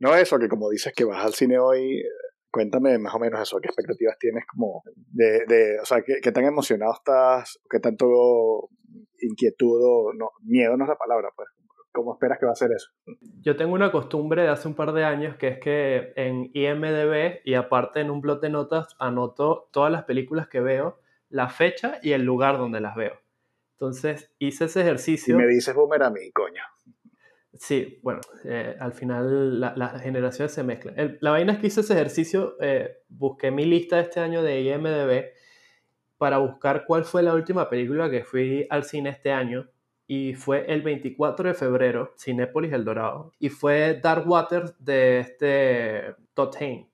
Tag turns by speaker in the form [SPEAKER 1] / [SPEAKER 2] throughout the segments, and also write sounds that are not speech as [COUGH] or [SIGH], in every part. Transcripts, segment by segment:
[SPEAKER 1] No eso, que como dices que vas al cine hoy, cuéntame más o menos eso, qué expectativas tienes como de, de o sea, qué, tan emocionado estás, qué tanto inquietud o no, miedo no es la palabra, pues. ¿Cómo esperas que va a ser eso?
[SPEAKER 2] Yo tengo una costumbre de hace un par de años que es que en IMDB y aparte en un blog de notas anoto todas las películas que veo, la fecha y el lugar donde las veo. Entonces hice ese ejercicio.
[SPEAKER 1] Y me dices boomer a mí, coño.
[SPEAKER 2] Sí, bueno, eh, al final las generaciones se mezclan. la vaina es que hice ese ejercicio, eh, busqué mi lista este año de IMDB para buscar cuál fue la última película que fui al cine este año y fue el 24 de febrero, Cinépolis El Dorado, y fue Dark Waters de este Todd Haynes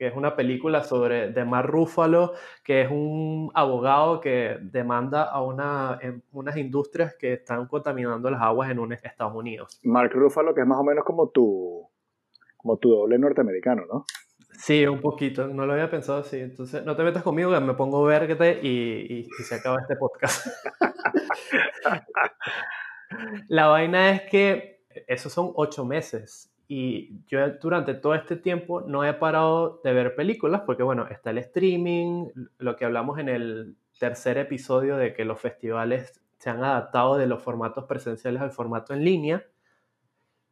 [SPEAKER 2] que es una película sobre de Mark Ruffalo, que es un abogado que demanda a una, unas industrias que están contaminando las aguas en un Estados Unidos.
[SPEAKER 1] Mark Ruffalo, que es más o menos como tu, como tu doble norteamericano, ¿no?
[SPEAKER 2] Sí, un poquito, no lo había pensado así. Entonces, no te metas conmigo, que me pongo verde y, y se acaba este podcast. [LAUGHS] La vaina es que esos son ocho meses y yo durante todo este tiempo no he parado de ver películas porque, bueno, está el streaming, lo que hablamos en el tercer episodio de que los festivales se han adaptado de los formatos presenciales al formato en línea.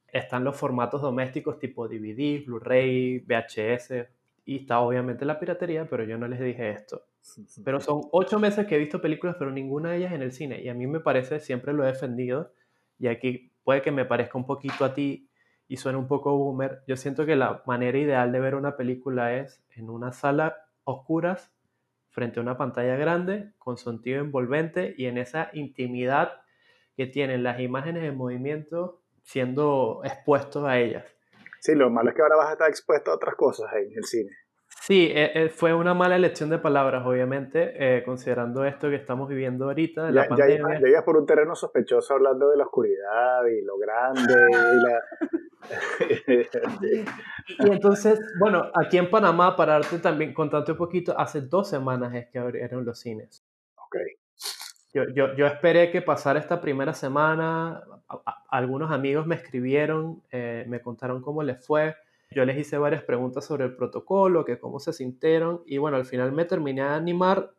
[SPEAKER 2] Están los formatos domésticos tipo DVD, Blu-ray, VHS y está obviamente la piratería, pero yo no les dije esto. [LAUGHS] Pero son ocho meses que he visto películas, pero ninguna de ellas en el cine. Y a mí me parece, siempre lo he defendido, y aquí puede que me parezca un poquito a ti y suena un poco boomer, yo siento que la manera ideal de ver una película es en una sala oscuras, frente a una pantalla grande, con sonido envolvente y en esa intimidad que tienen las imágenes en movimiento siendo expuestos a ellas.
[SPEAKER 1] Sí, lo malo es que ahora vas a estar expuesto a otras cosas en el cine.
[SPEAKER 2] Sí, eh, eh, fue una mala elección de palabras, obviamente, eh, considerando esto que estamos viviendo ahorita. De
[SPEAKER 1] ya, la pandemia. Ya, ibas por un terreno sospechoso hablando de la oscuridad y lo grande y [LAUGHS]
[SPEAKER 2] y entonces, bueno, aquí en Panamá, para darte también, contarte un poquito, hace dos semanas es que abrieron los cines.
[SPEAKER 1] Ok.
[SPEAKER 2] Yo, yo, yo esperé que pasara esta primera semana. algunos amigos me escribieron, me contaron cómo les fue yo les hice varias preguntas sobre el protocolo, que cómo se sintieron y bueno, al final me terminé de animar.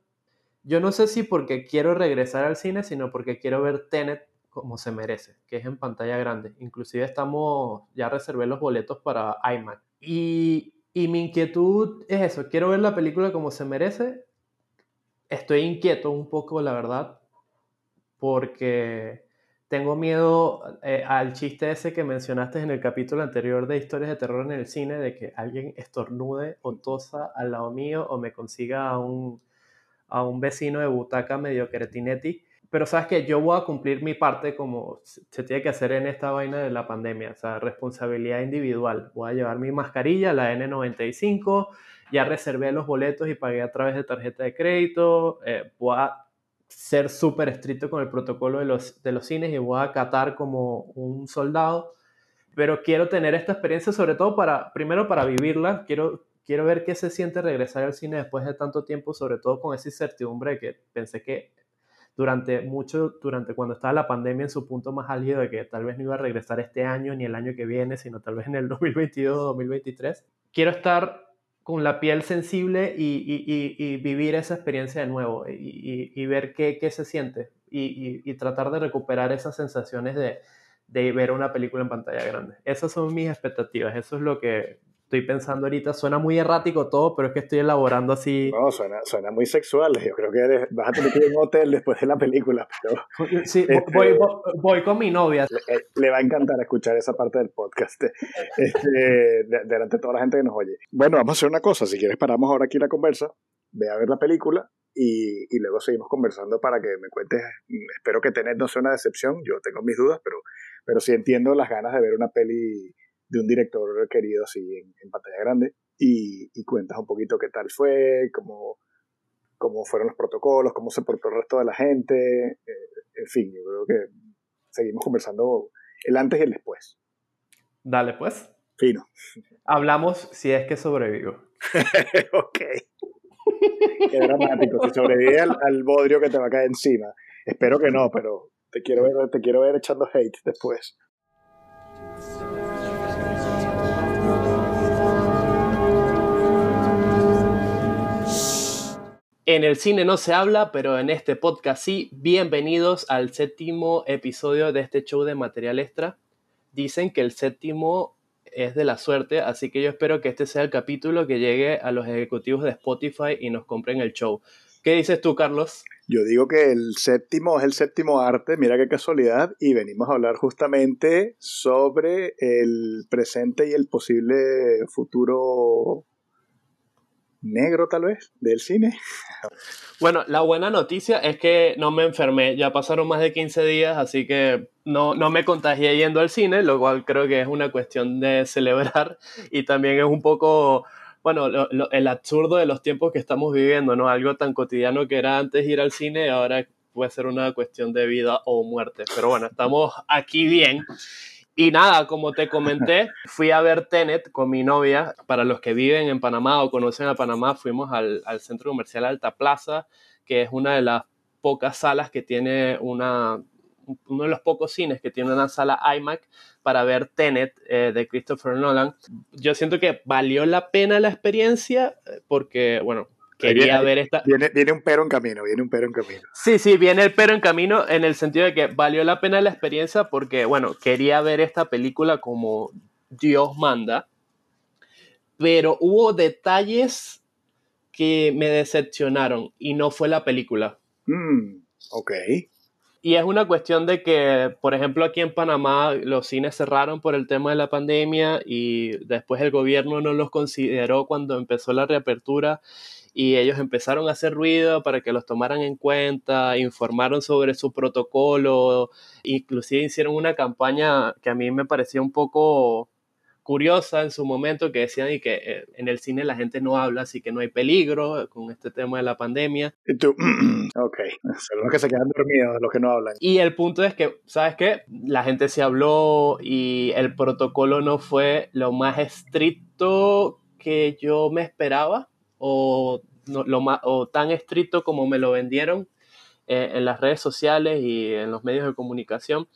[SPEAKER 2] Yo no sé si porque quiero regresar al cine, sino porque quiero ver Tenet como se merece, que es en pantalla grande. Inclusive estamos, ya reservé los boletos para iMac. Y, y mi inquietud es eso, quiero ver la película como se merece. Estoy inquieto un poco, la verdad, porque tengo miedo eh, al chiste ese que mencionaste en el capítulo anterior de historias de terror en el cine, de que alguien estornude o tosa al lado mío o me consiga a un, a un vecino de butaca medio cretinetti. Pero sabes que yo voy a cumplir mi parte como se tiene que hacer en esta vaina de la pandemia, o sea, responsabilidad individual. Voy a llevar mi mascarilla, la N95, ya reservé los boletos y pagué a través de tarjeta de crédito, eh, voy a ser súper estricto con el protocolo de los, de los cines y voy a acatar como un soldado, pero quiero tener esta experiencia sobre todo para, primero para vivirla, quiero, quiero ver qué se siente regresar al cine después de tanto tiempo, sobre todo con esa incertidumbre que pensé que durante mucho, durante cuando estaba la pandemia en su punto más álgido de que tal vez no iba a regresar este año ni el año que viene, sino tal vez en el 2022 o 2023. Quiero estar con la piel sensible y, vivir esa experiencia de nuevo y, ver qué, se siente y, tratar de recuperar esas sensaciones de, de, ver una película en pantalla grande. Esas son mis expectativas, eso es lo que estoy pensando ahorita. Suena muy errático todo, pero es que estoy elaborando así.
[SPEAKER 1] No, suena, suena muy sexual. Yo creo que vas a tener que ir a un hotel después de la película. Pero,
[SPEAKER 2] sí, este, voy, voy, con mi novia.
[SPEAKER 1] Le, va a encantar escuchar esa parte del podcast [LAUGHS] este, delante de toda la gente que nos oye. Bueno, vamos a hacer una cosa. Si quieres, paramos ahora aquí la conversa. Ve a ver la película y, y, luego seguimos conversando para que me cuentes. Espero que tenés no sea una decepción. Yo tengo mis dudas, pero, pero sí entiendo las ganas de ver una peli de un director querido así en, pantalla grande y, y, cuentas un poquito qué tal fue, cómo, cómo fueron los protocolos, cómo se portó el resto de la gente, eh, en fin, yo creo que seguimos conversando el antes y el después.
[SPEAKER 2] Dale pues.
[SPEAKER 1] Fino.
[SPEAKER 2] Hablamos si es que sobrevivo. [LAUGHS]
[SPEAKER 1] ok. Qué dramático, si sobrevive al, al, bodrio que te va a caer encima. Espero que no, pero te quiero ver, te quiero ver echando hate después.
[SPEAKER 2] En el cine no se habla, pero en este podcast sí. Bienvenidos al séptimo episodio de este show de material extra. Dicen que el séptimo es de la suerte, así que yo espero que este sea el capítulo que llegue a los ejecutivos de Spotify y nos compren el show. ¿Qué dices tú, Carlos?
[SPEAKER 1] Yo digo que el séptimo es el séptimo arte, mira qué casualidad, y venimos a hablar justamente sobre el presente y el posible futuro negro tal vez del cine.
[SPEAKER 2] Bueno, la buena noticia es que no me enfermé, ya pasaron más de 15 días, así que no, no me contagié yendo al cine, lo cual creo que es una cuestión de celebrar y también es un poco, bueno, el absurdo de los tiempos que estamos viviendo, ¿no? Algo tan cotidiano que era antes ir al cine, ahora puede ser una cuestión de vida o muerte. Pero bueno, estamos aquí bien. Y nada, como te comenté, fui a ver Tenet con mi novia. Para los que viven en Panamá o conocen a Panamá, fuimos al, al centro comercial Alta Plaza, que es una de las pocas salas que tiene una, uno de los pocos cines que tiene una sala iMac para ver Tenet eh, de Christopher Nolan. Yo siento que valió la pena la experiencia eh, porque, bueno, quería ver esta.
[SPEAKER 1] Viene, viene, un pero en camino, viene un pero en camino.
[SPEAKER 2] Sí, sí, viene el pero en camino en el sentido de que valió la pena la experiencia porque, bueno, quería ver esta película como Dios manda, pero hubo detalles que me decepcionaron y no fue la película.
[SPEAKER 1] Mm, ok.
[SPEAKER 2] Y es una cuestión de que, por ejemplo, aquí en Panamá los cines cerraron por el tema de la pandemia y después el gobierno no los consideró cuando empezó la reapertura y ellos empezaron a hacer ruido para que los tomaran en cuenta, informaron sobre su protocolo, inclusive hicieron una campaña que a mí me parecía un poco curiosa en su momento que decían y que eh, en el cine la gente no habla, así que no hay peligro con este tema de la pandemia.
[SPEAKER 1] Y tú, [CLEARS THROAT] ok, son los que se quedan dormidos, los que no hablan.
[SPEAKER 2] Y el punto es que, ¿sabes qué? La gente se habló y el protocolo no fue lo más estricto que yo me esperaba o lo o tan estricto como me lo vendieron eh, en las redes sociales y en los medios de comunicación.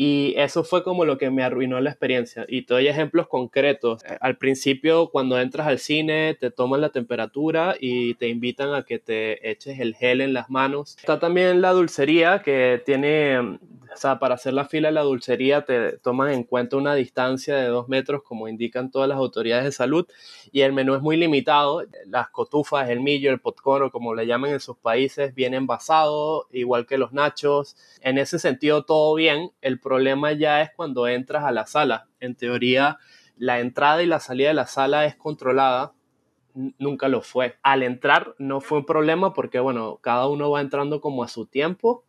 [SPEAKER 2] Y eso fue como lo que me arruinó la experiencia. Y te doy ejemplos concretos. Eh, al principio, cuando entras al cine, te toman la temperatura y te invitan a que te eches el gel en las manos. Está también la dulcería que tiene o sea, para hacer la fila de la dulcería te toman en cuenta una distancia de dos metros, como indican todas las autoridades de salud, y el menú es muy limitado. Las cotufas, el millo, el o como le llaman en sus países, vienen basados, igual que los nachos. En ese sentido, todo bien. El problema ya es cuando entras a la sala. En teoría, la entrada y la salida de la sala es controlada, nunca lo fue. Al entrar no fue un problema porque, bueno, cada uno va entrando como a su tiempo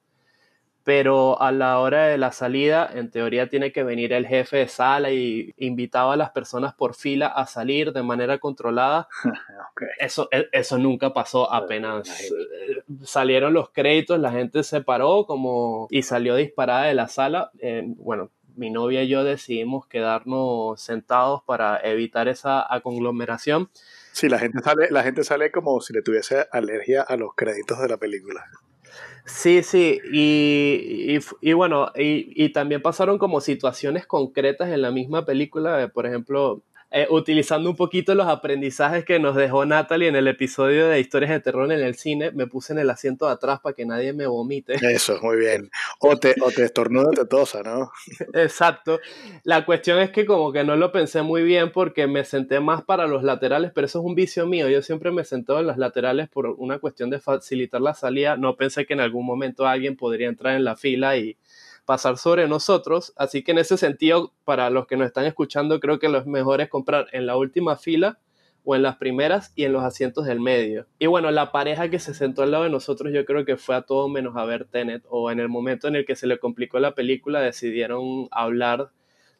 [SPEAKER 2] pero a la hora de la salida, en teoría tiene que venir el jefe de sala y invitaba a las personas por fila a salir de manera controlada. [LAUGHS] eso, e, eso nunca pasó apenas. Eh, salieron los créditos, la gente se paró como y salió disparada de la sala. Eh, bueno, mi novia y yo decidimos quedarnos sentados para evitar esa conglomeración.
[SPEAKER 1] Sí, la gente sale, la gente sale como si le tuviese alergia a los créditos de la película.
[SPEAKER 2] Sí, sí, y, y, bueno, y, y, también pasaron como situaciones concretas en la misma película, por ejemplo, eh, utilizando un poquito los aprendizajes que nos dejó Natalie en el episodio de historias de terror en el cine, me puse en el asiento de atrás para que nadie me vomite.
[SPEAKER 1] Eso, muy bien. O te, o te estornuda te tosa, ¿no? [LAUGHS]
[SPEAKER 2] Exacto. La cuestión es que como que no lo pensé muy bien porque me senté más para los laterales, pero eso es un vicio mío. Yo siempre me senté en los laterales por una cuestión de facilitar la salida. No pensé que en algún momento alguien podría entrar en la fila y pasar sobre nosotros. Así que en ese sentido, para los que nos están escuchando, creo que lo mejor es comprar en la última fila o en las primeras y en los asientos del medio. Y bueno, la pareja que se sentó al lado de nosotros yo creo que fue a todo menos a ver Tenet o en el momento en el que se le complicó la película decidieron hablar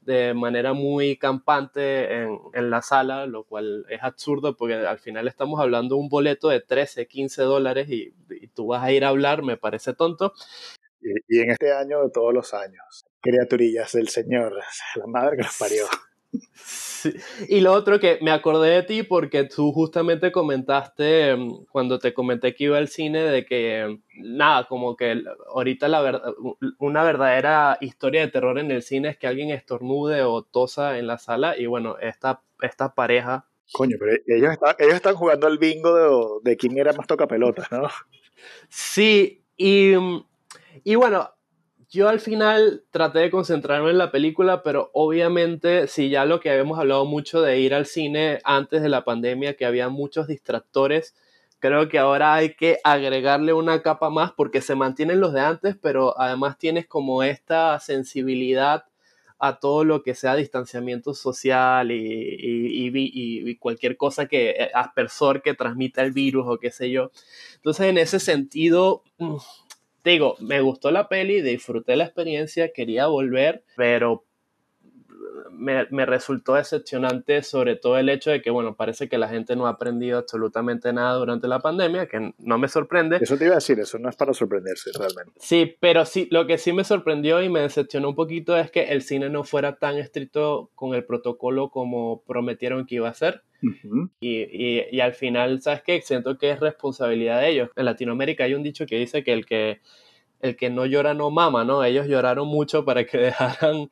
[SPEAKER 2] de manera muy campante en, en, la sala, lo cual es absurdo porque al final estamos hablando de un boleto de 13, 15 dólares y, y, tú vas a ir a hablar, me parece tonto.
[SPEAKER 1] Y, en este año de todos los años, criaturillas del Señor, la madre que nos parió.
[SPEAKER 2] Y lo otro que me acordé de ti porque tú justamente comentaste mm, cuando te comenté que iba al cine de que nada, como que ahorita la verdad, una verdadera historia de terror en el cine es que alguien estornude o tosa en la sala y bueno, esta, esta pareja
[SPEAKER 1] Coño, pero ellos están, ellos están jugando al bingo de, de quién era más toca pelotas, ¿no?
[SPEAKER 2] Sí, y, y bueno, yo al final traté de concentrarme en la película, pero obviamente si ya lo que habíamos hablado mucho de ir al cine antes de la pandemia, que había muchos distractores, creo que ahora hay que agregarle una capa más porque se mantienen los de antes, pero además tienes como esta sensibilidad a todo lo que sea distanciamiento social y, cualquier cosa que eh, aspersor que transmita el virus o qué sé yo. Entonces, en ese sentido, digo, me gustó la peli, disfruté la experiencia, quería volver, pero me, resultó decepcionante sobre todo el hecho de que, bueno, parece que la gente no ha aprendido absolutamente nada durante la pandemia, que no me sorprende.
[SPEAKER 1] Eso te iba a decir, eso no es para sorprenderse realmente.
[SPEAKER 2] Sí, pero sí, lo que sí me sorprendió y me decepcionó un poquito es que el cine no fuera tan estricto con el protocolo como prometieron que iba a ser. y, y, y, al final, ¿sabes qué? Siento que es responsabilidad de ellos. En Latinoamérica hay un dicho que dice que el que el que no llora no mama, ¿no? Ellos lloraron mucho para que [LAUGHS] dejaran,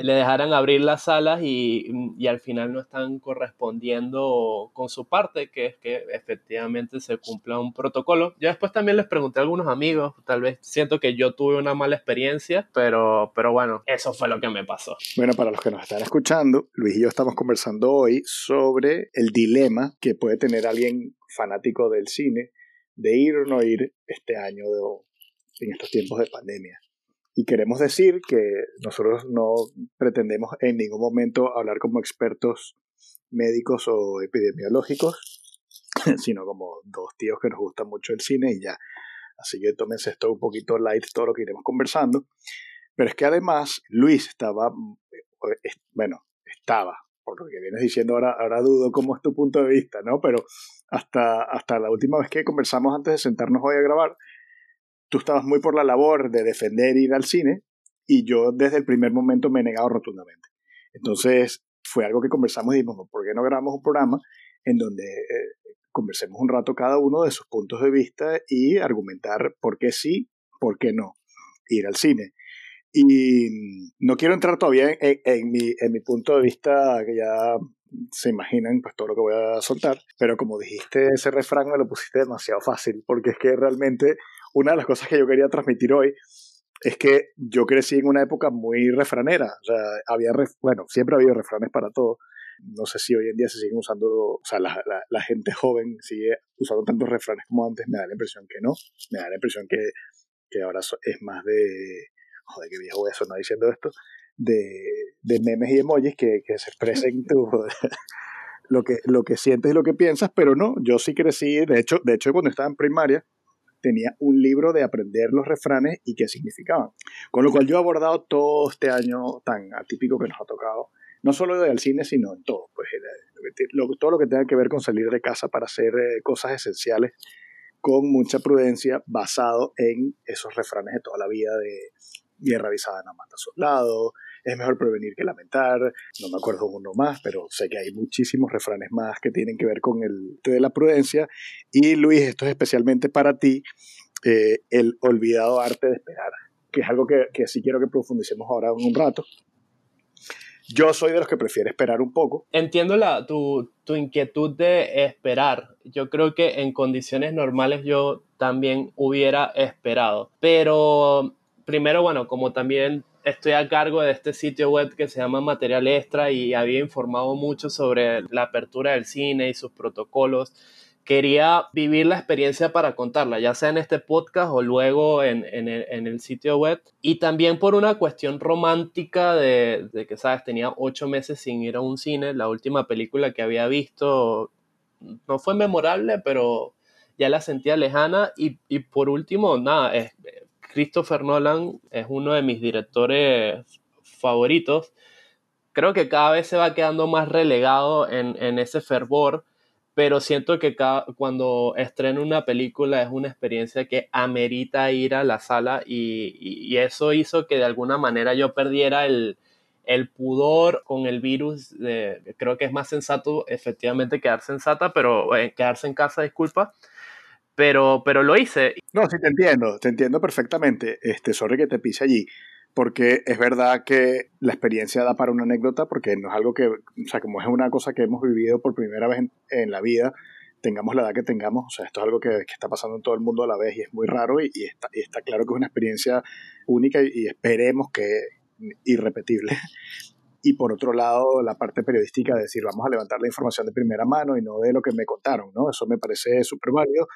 [SPEAKER 2] le dejaran abrir las salas y, y, al final no están correspondiendo con su parte, que es que efectivamente se cumpla un protocolo. Yo después también les pregunté a algunos amigos, tal vez siento que yo tuve una mala experiencia, pero, pero bueno, eso fue lo que me pasó.
[SPEAKER 1] Bueno, para los que nos están escuchando, Luis y yo estamos conversando hoy sobre el dilema que puede tener alguien fanático del cine de ir o no ir este año de, en estos tiempos de pandemia. Y queremos decir que nosotros no pretendemos en ningún momento hablar como expertos médicos o epidemiológicos, [LAUGHS] sino como dos tíos que nos gusta mucho el cine y ya. Así que tómense esto un poquito light, todo lo que iremos conversando. Pero es que además Luis estaba, eh, bueno, estaba, por lo que vienes diciendo ahora, ahora dudo cómo es tu punto de vista, ¿no? Pero hasta, hasta la última vez que conversamos antes de sentarnos hoy a grabar, tú estabas muy por la labor de defender ir al cine y yo desde el primer momento me he negado rotundamente. Entonces fue algo que conversamos y dijimos, ¿por qué no grabamos un programa en donde eh, conversemos un rato cada uno de sus puntos de vista y argumentar por qué sí, por qué no ir al cine? Y no quiero entrar todavía en, mi, en mi punto de vista, que ya se imaginan pues todo lo que voy a soltar, pero como dijiste ese refrán me lo pusiste demasiado fácil, porque es que realmente una de las cosas que yo quería transmitir hoy es que yo crecí en una época muy refranera. O sea, había, bueno, siempre ha habido refranes para todo. No sé si hoy en día se siguen usando, o sea, la, la, gente joven sigue usando tantos refranes como antes. Me da la impresión que no. Me da la impresión que, que ahora es más de. Joder, qué viejo voy a sonar diciendo esto. De, de memes y emojis que, que se expresen tu, [LAUGHS] lo, que, lo que sientes y lo que piensas, pero no. Yo sí crecí. De hecho, de hecho cuando estaba en primaria, tenía un libro de aprender los refranes y qué significaban. Con lo cual yo he abordado todo este año tan atípico que nos ha tocado, no solo del cine, sino en todo, pues eh, todo lo que tenga que ver con salir de casa para hacer eh, cosas esenciales con mucha prudencia, basado en esos refranes de toda la vida de guerra avisada no mata soldado, es mejor prevenir que lamentar, no me acuerdo uno más, pero sé que hay muchísimos refranes más que tienen que ver con el de la prudencia. Y Luis, esto es especialmente para ti, eh, el olvidado arte de esperar, que es algo que, que sí quiero que profundicemos ahora en un rato. Yo soy de los que prefiere esperar un poco.
[SPEAKER 2] Entiendo la, tu, tu, inquietud de esperar. Yo creo que en condiciones normales yo también hubiera esperado. Pero primero, bueno, como también estoy a cargo de este sitio web que se llama Material Extra y había informado mucho sobre la apertura del cine y sus protocolos. Quería vivir la experiencia para contarla, ya sea en este podcast o luego en, el, sitio web. Y también por una cuestión romántica de, que, sabes, tenía ocho meses sin ir a un cine. La última película que había visto no fue memorable, pero ya la sentía lejana. Y, y por último, nada, es, Christopher Nolan es uno de mis directores favoritos. Creo que cada vez se va quedando más relegado en, ese fervor, pero siento que cuando estreno una película es una experiencia que amerita ir a la sala y, eso hizo que de alguna manera yo perdiera el, pudor con el virus. creo que es más sensato efectivamente quedarse en sata, pero eh, quedarse en casa, disculpa pero, pero lo hice.
[SPEAKER 1] No, sí te entiendo, te entiendo perfectamente. Este, sorry que te pise allí. porque es verdad que la experiencia da para una anécdota, porque no es algo que, o sea, como es una cosa que hemos vivido por primera vez en, la vida, tengamos la edad que tengamos, o sea, esto es algo que, está pasando en todo el mundo a la vez y es muy raro y, está, y está, claro que es una experiencia única y, esperemos que irrepetible. Y por otro lado, la parte periodística de decir, vamos a levantar la información de primera mano y no de lo que me contaron, ¿no? Eso me parece súper válido.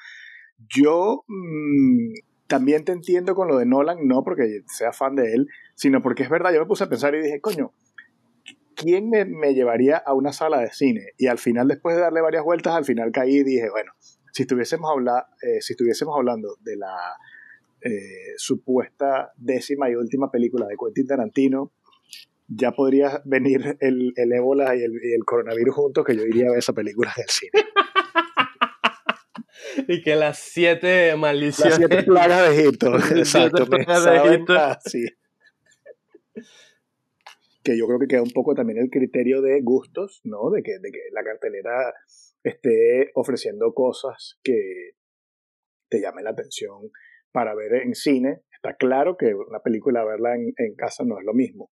[SPEAKER 1] Yo mm, también te entiendo con lo de Nolan, no porque sea fan de él, sino porque es verdad, yo me puse a pensar y dije, coño, ¿quién me, llevaría a una sala de cine? Y al final, después de darle varias vueltas, al final caí y dije, bueno, si estuviésemos, habla, eh, si estuviésemos hablando de la eh, supuesta décima y última película de Quentin Tarantino, ya podría venir el, el ébola y el, coronavirus juntos, que yo iría a ver esa película del cine.
[SPEAKER 2] Y que las siete maldiciones.
[SPEAKER 1] Las siete plagas de Egipto. [LAUGHS] Exacto. de Que yo creo que queda un poco también el criterio de gustos, ¿no? De que, de que la cartelera esté ofreciendo cosas que te llamen la atención para ver en cine. Está claro que una película verla en, en casa no es lo mismo.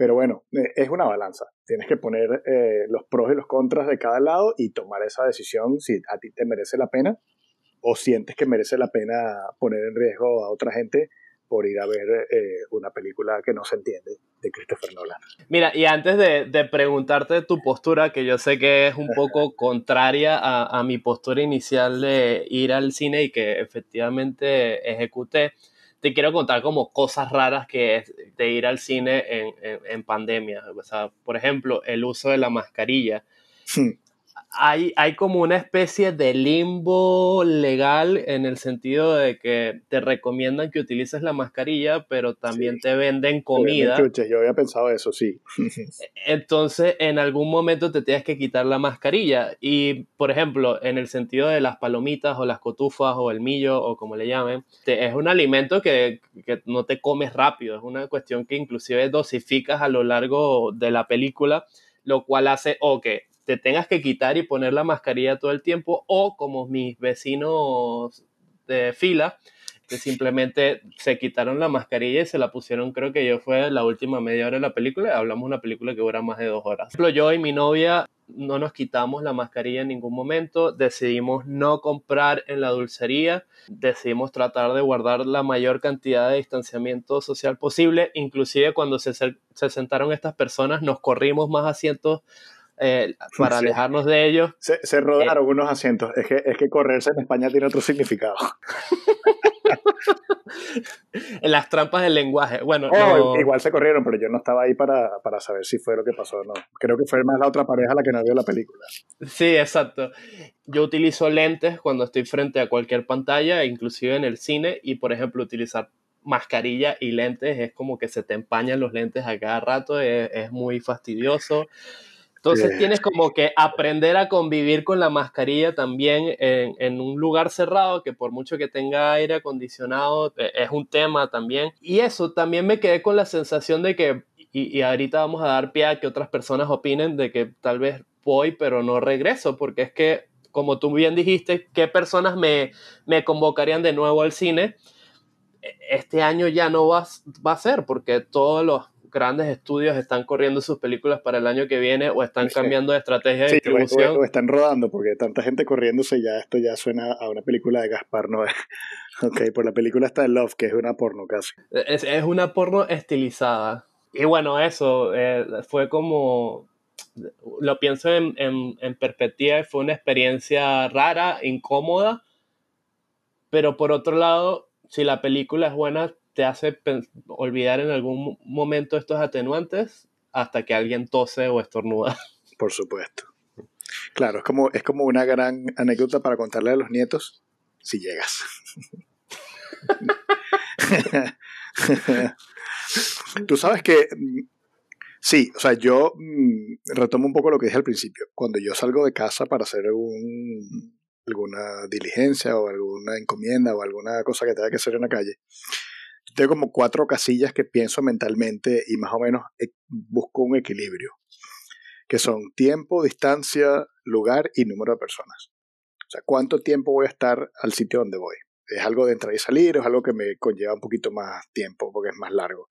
[SPEAKER 1] Pero bueno, eh, es una balanza. Tienes que poner eh, los pros y los contras de cada lado y tomar esa decisión si a ti te merece la pena o sientes que merece la pena poner en riesgo a otra gente por ir a ver eh, una película que no se entiende de Christopher Nolan.
[SPEAKER 2] Mira, y antes de, de preguntarte tu postura, que yo sé que es un [LAUGHS] poco contraria a, a, mi postura inicial de ir al cine y que efectivamente ejecuté, te quiero contar como cosas raras que es de ir al cine en, en, pandemia. O sea, por ejemplo, el uso de la mascarilla. Hmm hay, hay como una especie de limbo legal en el sentido de que te recomiendan que utilices la mascarilla, pero también te venden comida.
[SPEAKER 1] yo había pensado eso, sí. [LAUGHS]
[SPEAKER 2] Entonces, en algún momento te tienes que quitar la mascarilla. Y, por ejemplo, en el sentido de las palomitas o las cotufas o el millo o como le llamen, es un alimento que, que no te comes rápido. Es una cuestión que inclusive dosificas a lo largo de la película, lo cual hace o que te tengas que quitar y poner la mascarilla todo el tiempo o como mis vecinos de fila que simplemente se quitaron la mascarilla y se la pusieron, creo que yo fue la última media hora de la película, hablamos de una película que dura más de dos horas. Por ejemplo, yo y mi novia no nos quitamos la mascarilla en ningún momento, decidimos no comprar en la dulcería, decidimos tratar de guardar la mayor cantidad de distanciamiento social posible, inclusive cuando se, se sentaron estas personas nos corrimos más asientos eh, [LAUGHS] para alejarnos de ellos.
[SPEAKER 1] Se, se rodaron unos asientos. Es que, es que correrse en España tiene otro significado. [LAUGHS]
[SPEAKER 2] en las trampas del lenguaje. Bueno,
[SPEAKER 1] oh, igual se corrieron, pero yo no estaba ahí para, para, saber si fue lo que pasó o no. Creo que fue más la otra pareja la que no vio la película.
[SPEAKER 2] Sí, exacto. Yo utilizo lentes cuando estoy frente a cualquier pantalla, inclusive en el cine, y por ejemplo utilizar mascarilla y lentes es como que se te empañan los lentes a cada rato, es, es muy fastidioso. Entonces tienes como que aprender a convivir con la mascarilla también en, un lugar cerrado que por mucho que tenga aire acondicionado e, es un tema también. Y eso también me quedé con la sensación de que, y, ahorita vamos a dar pie a que otras personas opinen de que tal vez voy pero no regreso, porque es que, como tú bien dijiste, ¿qué personas me, me convocarían de nuevo al cine? E, este año ya no va, va a ser porque todos los grandes estudios están corriendo sus películas para el año que viene o están cambiando de estrategia de distribución.
[SPEAKER 1] O, están rodando, porque tanta gente corriéndose ya, esto ya suena a una película de Gaspar Noé. [LAUGHS] ok, por la película está en Love, que es una porno casi.
[SPEAKER 2] Es, es una porno estilizada. Y bueno, eso eh, fue como, lo pienso en, en, en perspectiva, fue una experiencia rara, incómoda, pero por otro lado, si la película es buena, te hace olvidar en algún momento estos atenuantes hasta que alguien tose o estornuda. [LAUGHS]
[SPEAKER 1] Por supuesto. Claro, es como, es como una gran anécdota para contarle a los nietos si llegas. [LAUGHS] Tú sabes que mm, sí, o sea, yo mm, retomo un poco lo que dije al principio. Cuando yo salgo de casa para hacer algún, alguna diligencia o alguna encomienda o alguna cosa que tenga que hacer en la calle, tengo como cuatro casillas que pienso mentalmente y más o menos eh, busco un equilibrio, que son tiempo, distancia, lugar y número de personas. O sea, ¿cuánto tiempo voy a estar al sitio donde voy? ¿Es algo de entrar y salir es algo que me conlleva un poquito más tiempo porque es más largo?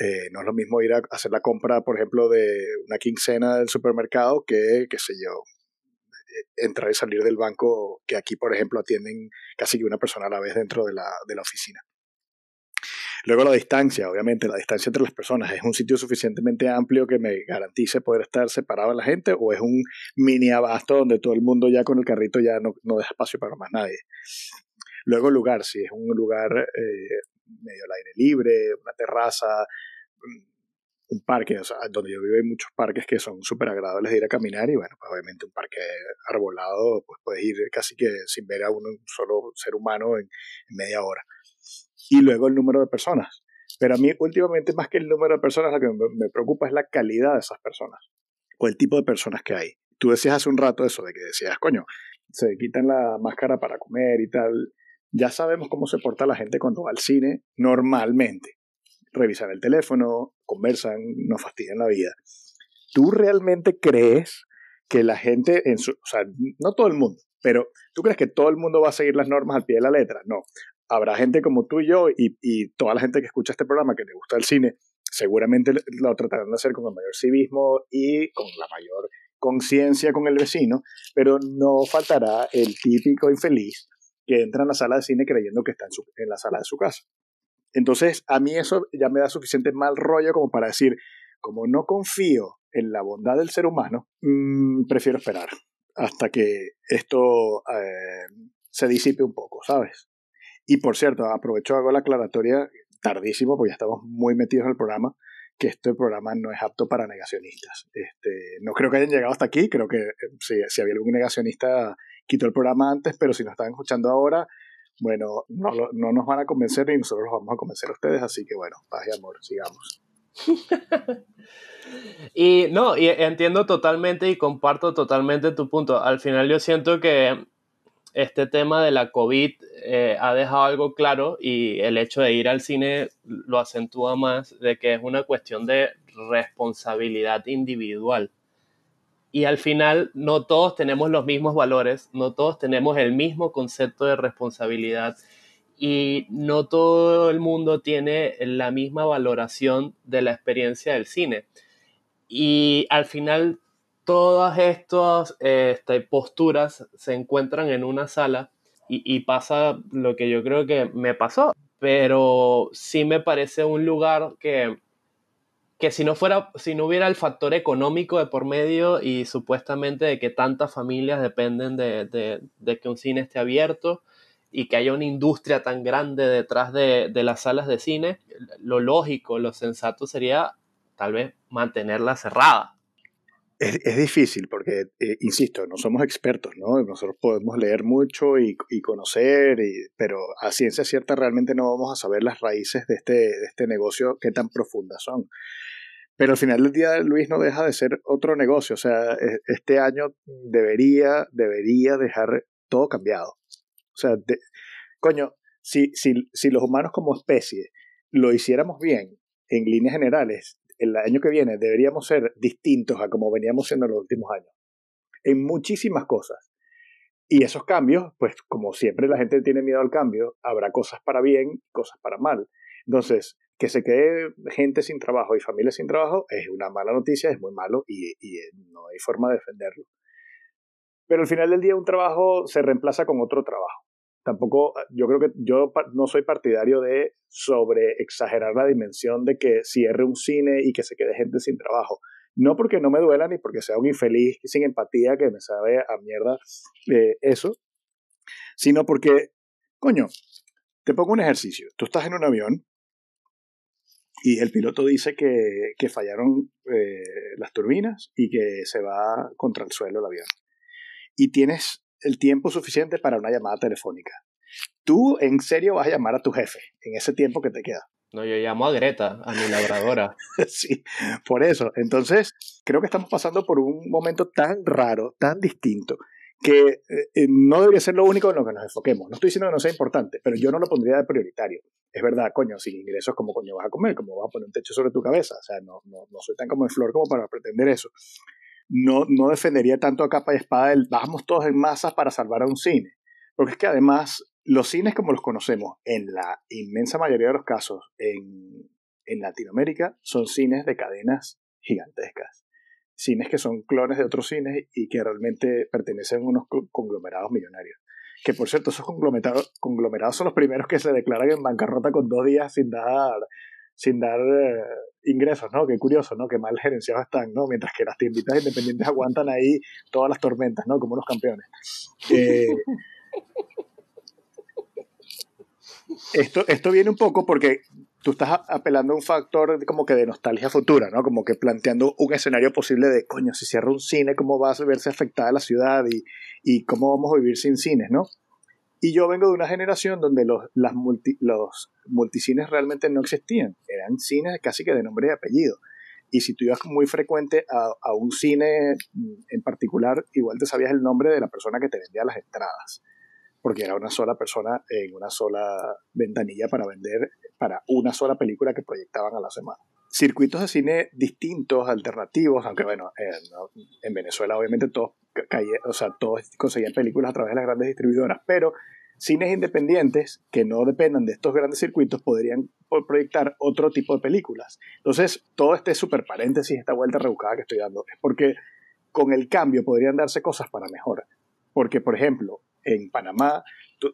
[SPEAKER 1] Eh, no es lo mismo ir a hacer la compra, por ejemplo, de una quincena del supermercado que, qué sé yo, entrar y salir del banco, que aquí, por ejemplo, atienden casi una persona a la vez dentro de la, de la oficina. Luego la distancia, obviamente, la distancia entre las personas. ¿Es un sitio suficientemente amplio que me garantice poder estar separado de la gente o es un mini abasto donde todo el mundo ya con el carrito ya no, no deja espacio para más nadie? Luego lugar, si es un lugar eh, medio al aire libre, una terraza, un parque, o sea, donde yo vivo hay muchos parques que son súper agradables de ir a caminar y bueno, pues obviamente un parque arbolado, pues puedes ir casi que sin ver a un solo ser humano en media hora y luego el número de personas. Pero a mí últimamente más que el número de personas, lo que me preocupa es la calidad de esas personas o el tipo de personas que hay. Tú decías hace un rato eso, de que decías, coño, se quitan la máscara para comer y tal. Ya sabemos cómo se porta la gente cuando va al cine normalmente. Revisan el teléfono, conversan, no fastidian la vida. ¿Tú realmente crees que la gente, en su, o sea, no todo el mundo, pero ¿tú crees que todo el mundo va a seguir las normas al pie de la letra? No habrá gente como tú y yo y, toda la gente que escucha este programa que le gusta el cine, seguramente lo tratarán de hacer con el mayor civismo y con la mayor conciencia con el vecino, pero no faltará el típico infeliz que entra en la sala de cine creyendo que está en, la sala de su casa. Entonces, a mí eso ya me da suficiente mal rollo como para decir, como no confío en la bondad del ser humano, mmm, prefiero esperar hasta que esto eh, se disipe un poco, ¿sabes? Y por cierto, aprovecho hago la aclaratoria tardísimo, porque ya estamos muy metidos en el programa, que este programa no es apto para negacionistas. Este, no creo que hayan llegado hasta aquí, creo que eh, si, si había algún negacionista quitó el programa antes, pero si nos están escuchando ahora, bueno, no, no nos van a convencer y nosotros los vamos a convencer a ustedes, así que bueno, paz y amor, sigamos. [LAUGHS]
[SPEAKER 2] y no, y entiendo totalmente y comparto totalmente tu punto. Al final yo siento que este tema de la COVID eh, ha dejado algo claro y el hecho de ir al cine lo acentúa más de que es una cuestión de responsabilidad individual. Y al final no todos tenemos los mismos valores, no todos tenemos el mismo concepto de responsabilidad y no todo el mundo tiene la misma valoración de la experiencia del cine. Y al final todas estas este, posturas se encuentran en una sala y, pasa lo que yo creo que me pasó, pero sí me parece un lugar que, que si no fuera, si no hubiera el factor económico de por medio y supuestamente de que tantas familias dependen de, que un cine esté abierto y que haya una industria tan grande detrás de, de las salas de cine, lo lógico, lo sensato sería tal vez mantenerla cerrada
[SPEAKER 1] es, difícil porque, eh, insisto, no somos expertos, ¿no? Nosotros podemos leer mucho y, conocer, pero a ciencia cierta realmente no vamos a saber las raíces de este, de este negocio, qué tan profundas son. Pero al final del día, Luis, no deja de ser otro negocio. O sea, e, este año debería, debería dejar todo cambiado. O sea, coño, si, si, si los humanos como especie lo hiciéramos bien, en líneas generales, el año que viene deberíamos ser distintos a como veníamos siendo en los últimos años. En muchísimas cosas. Y esos cambios, pues como siempre la gente tiene miedo al cambio, habrá cosas para bien, cosas para mal. Entonces, que se quede gente sin trabajo y familias sin trabajo es una mala noticia, es muy malo y, y no hay forma de defenderlo. Pero al final del día un trabajo se reemplaza con otro trabajo tampoco, yo creo que yo no soy partidario de sobre exagerar la dimensión de que cierre un cine y que se quede gente sin trabajo. No porque no me duela ni porque sea un infeliz sin empatía que me sabe a mierda eh, eso, sino porque, coño, te pongo un ejercicio. Tú estás en un avión y el piloto dice que, que fallaron eh, las turbinas y que se va contra el suelo el avión. Y tienes el tiempo suficiente para una llamada telefónica. Tú en serio vas a llamar a tu jefe en ese tiempo que te queda.
[SPEAKER 2] No, yo llamo a Greta, a mi labradora. [LAUGHS]
[SPEAKER 1] sí, por eso. Entonces, creo que estamos pasando por un momento tan raro, tan distinto, que eh, eh, no debería ser lo único en lo que nos enfoquemos. No estoy diciendo que no sea importante, pero yo no lo pondría de prioritario. Es verdad, coño, sin ingresos, ¿cómo coño vas a comer? ¿Cómo vas a poner un techo sobre tu cabeza? O sea, no, no, no soy tan como en flor como para pretender eso no, no defendería tanto a capa y espada el bajamos todos en masas para salvar a un cine. Porque es que además los cines como los conocemos, en la inmensa mayoría de los casos, en, en Latinoamérica son cines de cadenas gigantescas. Cines que son clones de otros cines y que realmente pertenecen a unos conglomerados millonarios. Que por cierto, esos conglomerados, conglomerados son los primeros que se declaran en bancarrota con dos días sin dar, sin dar eh, ingresos, ¿no? Qué curioso, ¿no? Qué mal gerenciados están, ¿no? Mientras que las tienditas independientes aguantan ahí todas las tormentas, ¿no? Como unos campeones. Eh, [LAUGHS] esto, esto viene un poco porque tú estás apelando a un factor como que de nostalgia futura, ¿no? Como que planteando un escenario posible de, coño, si cierra un cine, ¿cómo va a verse afectada la ciudad y, y cómo vamos a vivir sin cines, ¿no? Y yo vengo de una generación donde los, las los multicines realmente no existían, eran cines casi que de nombre y apellido. Y si tú ibas muy frecuente a, a un cine en particular, igual te sabías el nombre de la persona que te vendía las entradas porque era una sola persona en una sola ventanilla para vender para una sola película que proyectaban a la semana. Circuitos de cine distintos, alternativos, aunque bueno, en Venezuela obviamente todos, o sea, todos conseguían películas a través de las grandes distribuidoras, pero cines independientes que no dependan de estos grandes circuitos podrían proyectar otro tipo de películas. Entonces, todo este super paréntesis, esta vuelta rebuscada que estoy dando, es porque con el cambio podrían darse cosas para mejor. Porque, por ejemplo, en Panamá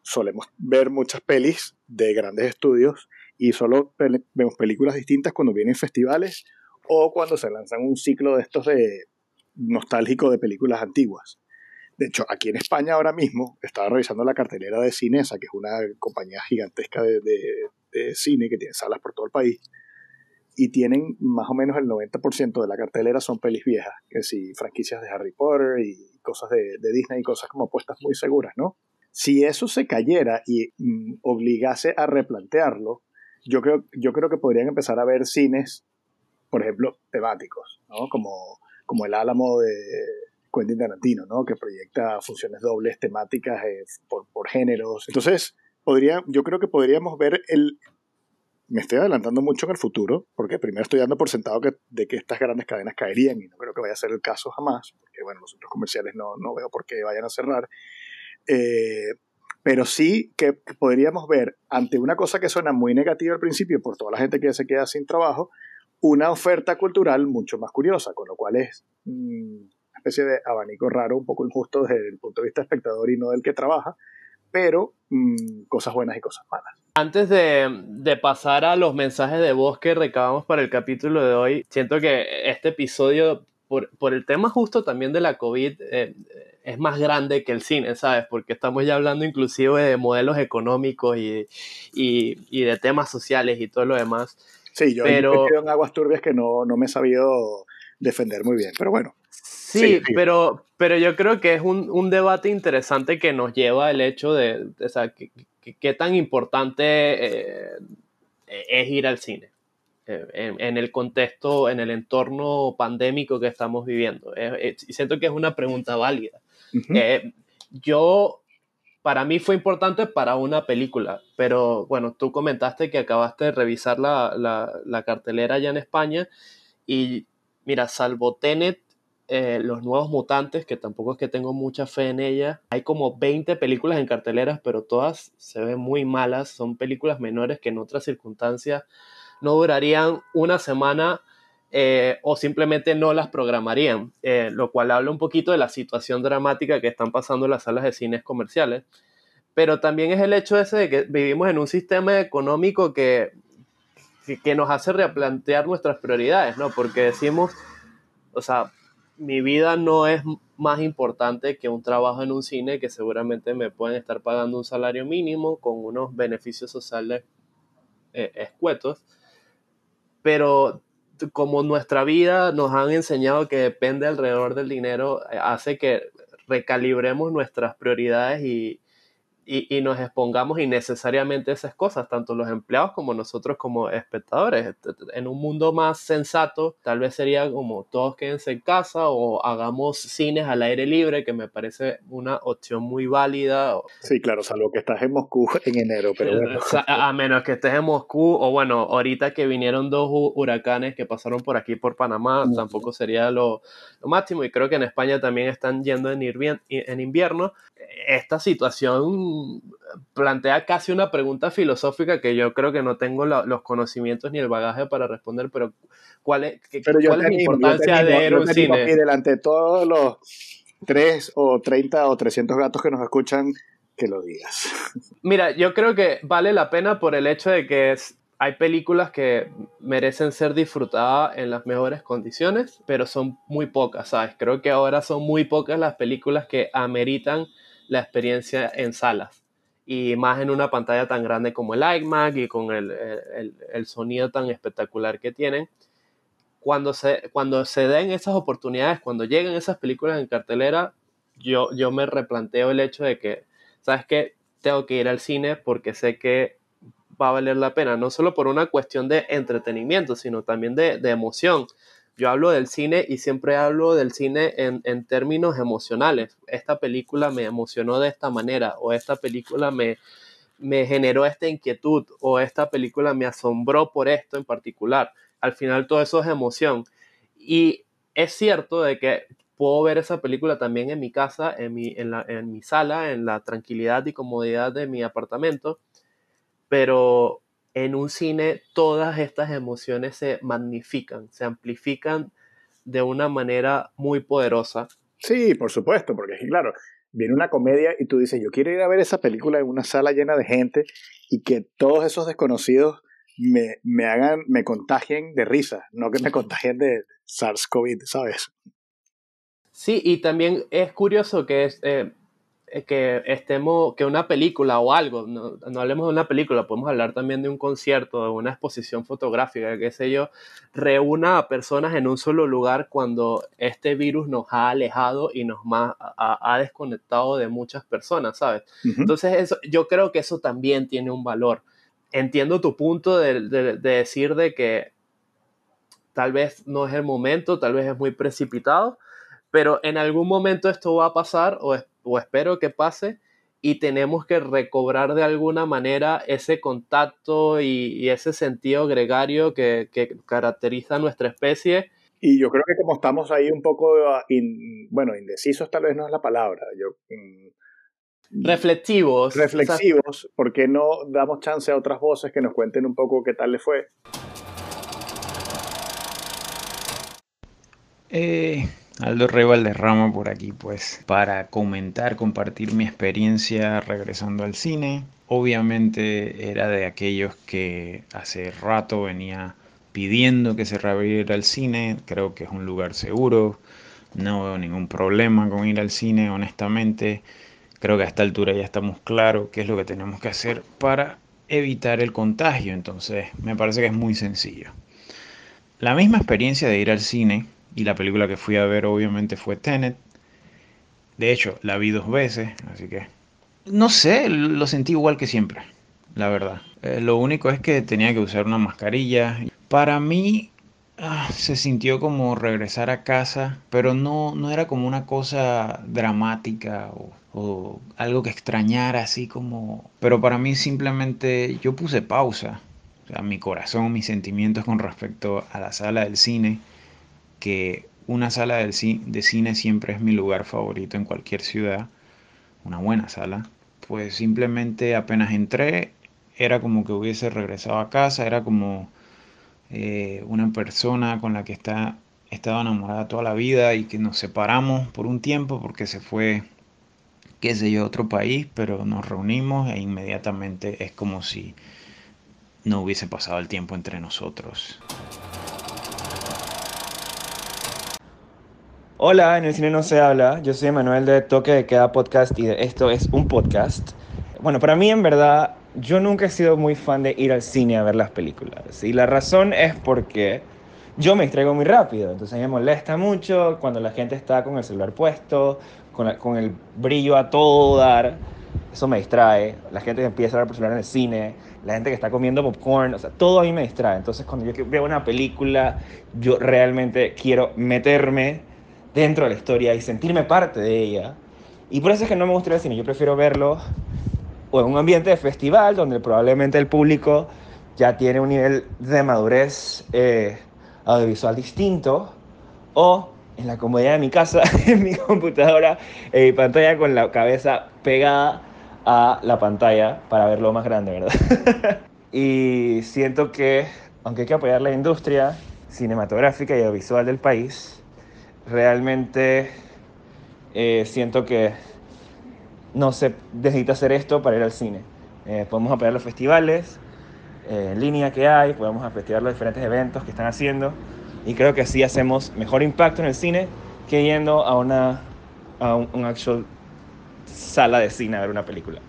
[SPEAKER 1] solemos ver muchas pelis de grandes estudios y solo vemos películas distintas cuando vienen festivales o cuando se lanzan un ciclo de estos de nostálgico de películas antiguas. De hecho, aquí en España ahora mismo estaba revisando la cartelera de Cinesa, que es una compañía gigantesca de, de cine que tiene salas por todo el país, y tienen más o menos el 90% de la cartelera son pelis viejas, que si franquicias de Harry Potter y cosas de, Disney y cosas como apuestas muy seguras, ¿no? Si eso se cayera y mm, obligase a replantearlo, yo creo, yo creo que podrían empezar a ver cines, por ejemplo, temáticos, ¿no? Como, como el Álamo de Quentin Tarantino, ¿no? Que proyecta funciones dobles temáticas eh, por, por géneros. Entonces, podría, yo creo que podríamos ver el, me estoy adelantando mucho en el futuro, porque primero estoy dando por sentado que, de que estas grandes cadenas caerían y no creo que vaya a ser el caso jamás, porque bueno, los centros comerciales no, no veo por qué vayan a cerrar. Eh, pero sí que podríamos ver, ante una cosa que suena muy negativa al principio por toda la gente que se queda sin trabajo, una oferta cultural mucho más curiosa, con lo cual es mm, una especie de abanico raro, un poco injusto desde el punto de vista espectador y no del que trabaja, pero mm, cosas buenas y cosas malas.
[SPEAKER 2] Antes de, pasar a los mensajes de voz que recabamos para el capítulo de hoy, siento que este episodio, por, el tema justo también de la COVID, eh, es más grande que el cine, ¿sabes? Porque estamos ya hablando inclusive de modelos económicos y, de temas sociales y todo lo demás.
[SPEAKER 1] Sí, yo pero... he en aguas turbias que no, no me he sabido defender muy bien, pero bueno.
[SPEAKER 2] Sí, Pero, pero yo creo que es un, debate interesante que nos lleva el hecho de, o sea, qué tan importante eh, es ir al cine eh, en, el contexto, en el entorno pandémico que estamos viviendo. y siento que es una pregunta válida. Eh, yo, para mí fue importante para una película, pero bueno, tú comentaste que acabaste de revisar la, la, la cartelera allá en España y mira, salvo Tenet eh, los Nuevos Mutantes, que tampoco es que tengo mucha fe en ella. Hay como 20 películas en carteleras, pero todas se ven muy malas. Son películas menores que en otras circunstancias no durarían una semana eh, o simplemente no las programarían, eh, lo cual habla un poquito de la situación dramática que están pasando en las salas de cines comerciales. Pero también es el hecho ese de que vivimos en un sistema económico que, que, nos hace replantear nuestras prioridades, ¿no? Porque decimos, o sea, mi vida no es más importante que un trabajo en un cine que seguramente me pueden estar pagando un salario mínimo con unos beneficios sociales eh, escuetos. Pero como nuestra vida nos han enseñado que depende alrededor del dinero, eh, hace que recalibremos nuestras prioridades y, y, nos expongamos innecesariamente a esas cosas, tanto los empleados como nosotros como espectadores. En un mundo más sensato, tal vez sería como todos quédense en casa o hagamos cines al aire libre, que me parece una opción muy válida.
[SPEAKER 1] Sí, claro, salvo que estás en Moscú [LAUGHS] en enero, pero bueno.
[SPEAKER 2] A menos que estés en Moscú, o bueno, ahorita que vinieron dos huracanes que pasaron por aquí, por Panamá, tampoco sería lo, lo máximo. Y creo que en España también están yendo en, en invierno. Esta situación plantea casi una pregunta filosófica que yo creo que no tengo los conocimientos ni el bagaje para responder, pero ¿cuál es, ¿cuál es la importancia de ir un cine?
[SPEAKER 1] Y delante de todos los 3 o 30 o 300 gatos que nos escuchan, que lo digas. [LAUGHS]
[SPEAKER 2] Mira, yo creo que vale la pena por el hecho de que es, hay películas que merecen ser disfrutadas en las mejores condiciones, pero son muy pocas, ¿sabes? Creo que ahora son muy pocas las películas que ameritan la experiencia en salas y más en una pantalla tan grande como el iMac y con el, el, sonido tan espectacular que tienen. Cuando se, cuando se den esas oportunidades, cuando lleguen esas películas en cartelera, yo, yo me replanteo el hecho de que, ¿sabes qué? Tengo que ir al cine porque sé que va a valer la pena, no solo por una cuestión de entretenimiento, sino también de, de emoción. Yo hablo del cine y siempre hablo del cine en, en, términos emocionales. Esta película me emocionó de esta manera o esta película me, me generó esta inquietud o esta película me asombró por esto en particular. Al final todo eso es emoción. Y es cierto de que puedo ver esa película también en mi casa, en mi, en, la, en mi sala, en la tranquilidad y comodidad de mi apartamento, pero en un cine todas estas emociones se magnifican, se amplifican de una manera muy poderosa.
[SPEAKER 1] Sí, por supuesto, porque claro, viene una comedia y tú dices, yo quiero ir a ver esa película en una sala llena de gente y que todos esos desconocidos me, me hagan, me contagien de risa, no que me contagien de SARS-CoV, ¿sabes?
[SPEAKER 2] Sí, y también es curioso que es, eh, eh, que estemos, que una película o algo, no, no, hablemos de una película, podemos hablar también de un concierto, de una exposición fotográfica, qué sé yo, reúna a personas en un solo lugar cuando este virus nos ha alejado y nos ha, desconectado de muchas personas, ¿sabes? Entonces, eso, yo creo que eso también tiene un valor. Entiendo tu punto de, de, de decir de que tal vez no es el momento, tal vez es muy precipitado, pero en algún momento esto va a pasar o, o espero que pase y tenemos que recobrar de alguna manera ese contacto y, ese sentido gregario que, caracteriza a nuestra especie.
[SPEAKER 1] Y yo creo que como estamos ahí un poco, ah, bueno, indecisos tal vez no es la palabra, yo...
[SPEAKER 2] Mm, reflexivos.
[SPEAKER 1] Reflexivos, porque no damos chance a otras voces que nos cuenten un poco qué tal les fue?
[SPEAKER 3] Eh, Aldo Rey Valderrama por aquí, pues, para comentar, compartir mi experiencia regresando al cine. Obviamente era de aquellos que hace rato venía pidiendo que se reabriera el cine. Creo que es un lugar seguro. No veo ningún problema con ir al cine, honestamente. Creo que a esta altura ya estamos claros qué es lo que tenemos que hacer para evitar el contagio. Entonces, me parece que es muy sencillo. La misma experiencia de ir al cine y la película que fui a ver obviamente fue Tenet. De hecho, la vi dos veces, así que... No sé, lo sentí igual que siempre, la verdad. Eh, lo único es que tenía que usar una mascarilla. Para mí ah, se sintió como regresar a casa, pero no, no era como una cosa dramática o, o algo que extrañara así como... Pero para mí simplemente yo puse pausa. O sea, mi corazón, mis sentimientos con respecto a la sala del cine que una sala de cine siempre es mi lugar favorito en cualquier ciudad, una buena sala, pues simplemente apenas entré, era como que hubiese regresado a casa, era como eh, una persona con la que está, estado enamorada toda la vida y que nos separamos por un tiempo porque se fue, qué sé yo, a otro país, pero nos reunimos e inmediatamente es como si no hubiese pasado el tiempo entre nosotros.
[SPEAKER 4] Hola, en el cine no se habla. Yo soy Manuel de Toque de Queda Podcast y esto es un podcast. Bueno, para mí en verdad, yo nunca he sido muy fan de ir al cine a ver las películas. Y la razón es porque yo me distraigo muy rápido. Entonces me molesta mucho cuando la gente está con el celular puesto, con, el brillo a todo dar. Eso me distrae. La gente que empieza a hablar celular en el cine, la gente que está comiendo popcorn, todo a mí me distrae. Entonces cuando yo veo una película, yo realmente quiero meterme dentro de la historia y sentirme parte de ella. Y por eso es que no me gusta el cine, yo prefiero verlo o en un ambiente de festival donde probablemente el público ya tiene un nivel de madurez eh, audiovisual distinto o en la comodidad de mi casa, [LAUGHS] en mi computadora, en mi pantalla con la cabeza pegada a la pantalla para verlo más grande, ¿verdad? [LAUGHS] y siento que, aunque hay que apoyar la industria cinematográfica y audiovisual del país, realmente eh, siento que no se necesita hacer esto para ir al cine. Eh, podemos apoyar los festivales eh, en línea que hay, podemos apoyar los diferentes eventos que están haciendo y creo que así hacemos mejor impacto en el cine que yendo a una a un, actual sala de cine a ver una película.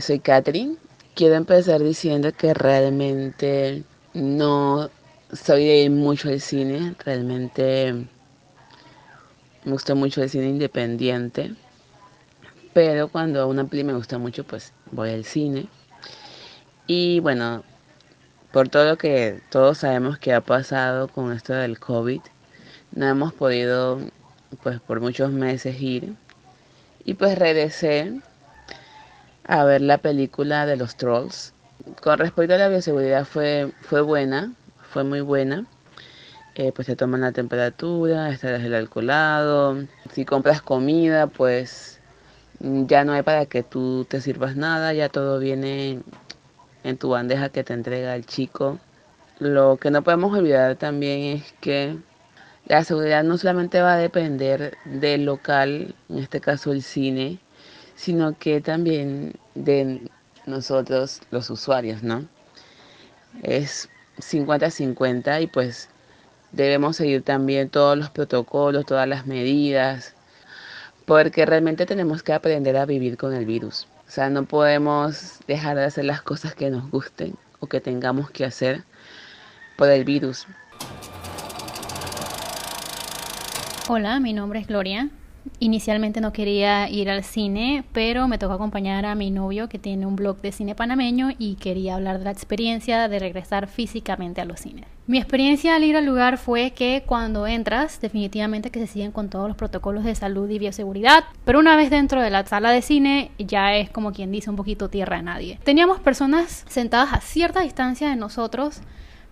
[SPEAKER 5] Soy Catherine. Quiero empezar diciendo que realmente no soy de ir mucho al cine. Realmente me gusta mucho el cine independiente. Pero cuando una peli me gusta mucho, pues voy al cine. Y bueno, por todo lo que todos sabemos que ha pasado con esto del COVID, no hemos podido, pues por muchos meses ir. Y pues regresé a ver la película de los trolls. Con respecto a la bioseguridad fue, fue buena, fue muy buena. Eh, pues te toman la temperatura, está el alcoholado. Si compras comida, pues ya no hay para que tú te sirvas nada, ya todo viene en tu bandeja que te entrega el chico. Lo que no podemos olvidar también es que la seguridad no solamente va a depender del local, en este caso el cine, sino que también de nosotros los usuarios, ¿no? Es 50-50 y pues debemos seguir también todos los protocolos, todas las medidas, porque realmente tenemos que aprender a vivir con el virus. O sea, no podemos dejar de hacer las cosas que nos gusten o que tengamos que hacer por el virus.
[SPEAKER 6] Hola, mi nombre es Gloria. Inicialmente no quería ir al cine, pero me tocó acompañar a mi novio que tiene un blog de cine panameño y quería hablar de la experiencia de regresar físicamente a los cines. Mi experiencia al ir al lugar fue que cuando entras, definitivamente que se siguen con todos los protocolos de salud y bioseguridad, pero una vez dentro de la sala de cine ya es como quien dice un poquito tierra de nadie. Teníamos personas sentadas a cierta distancia de nosotros,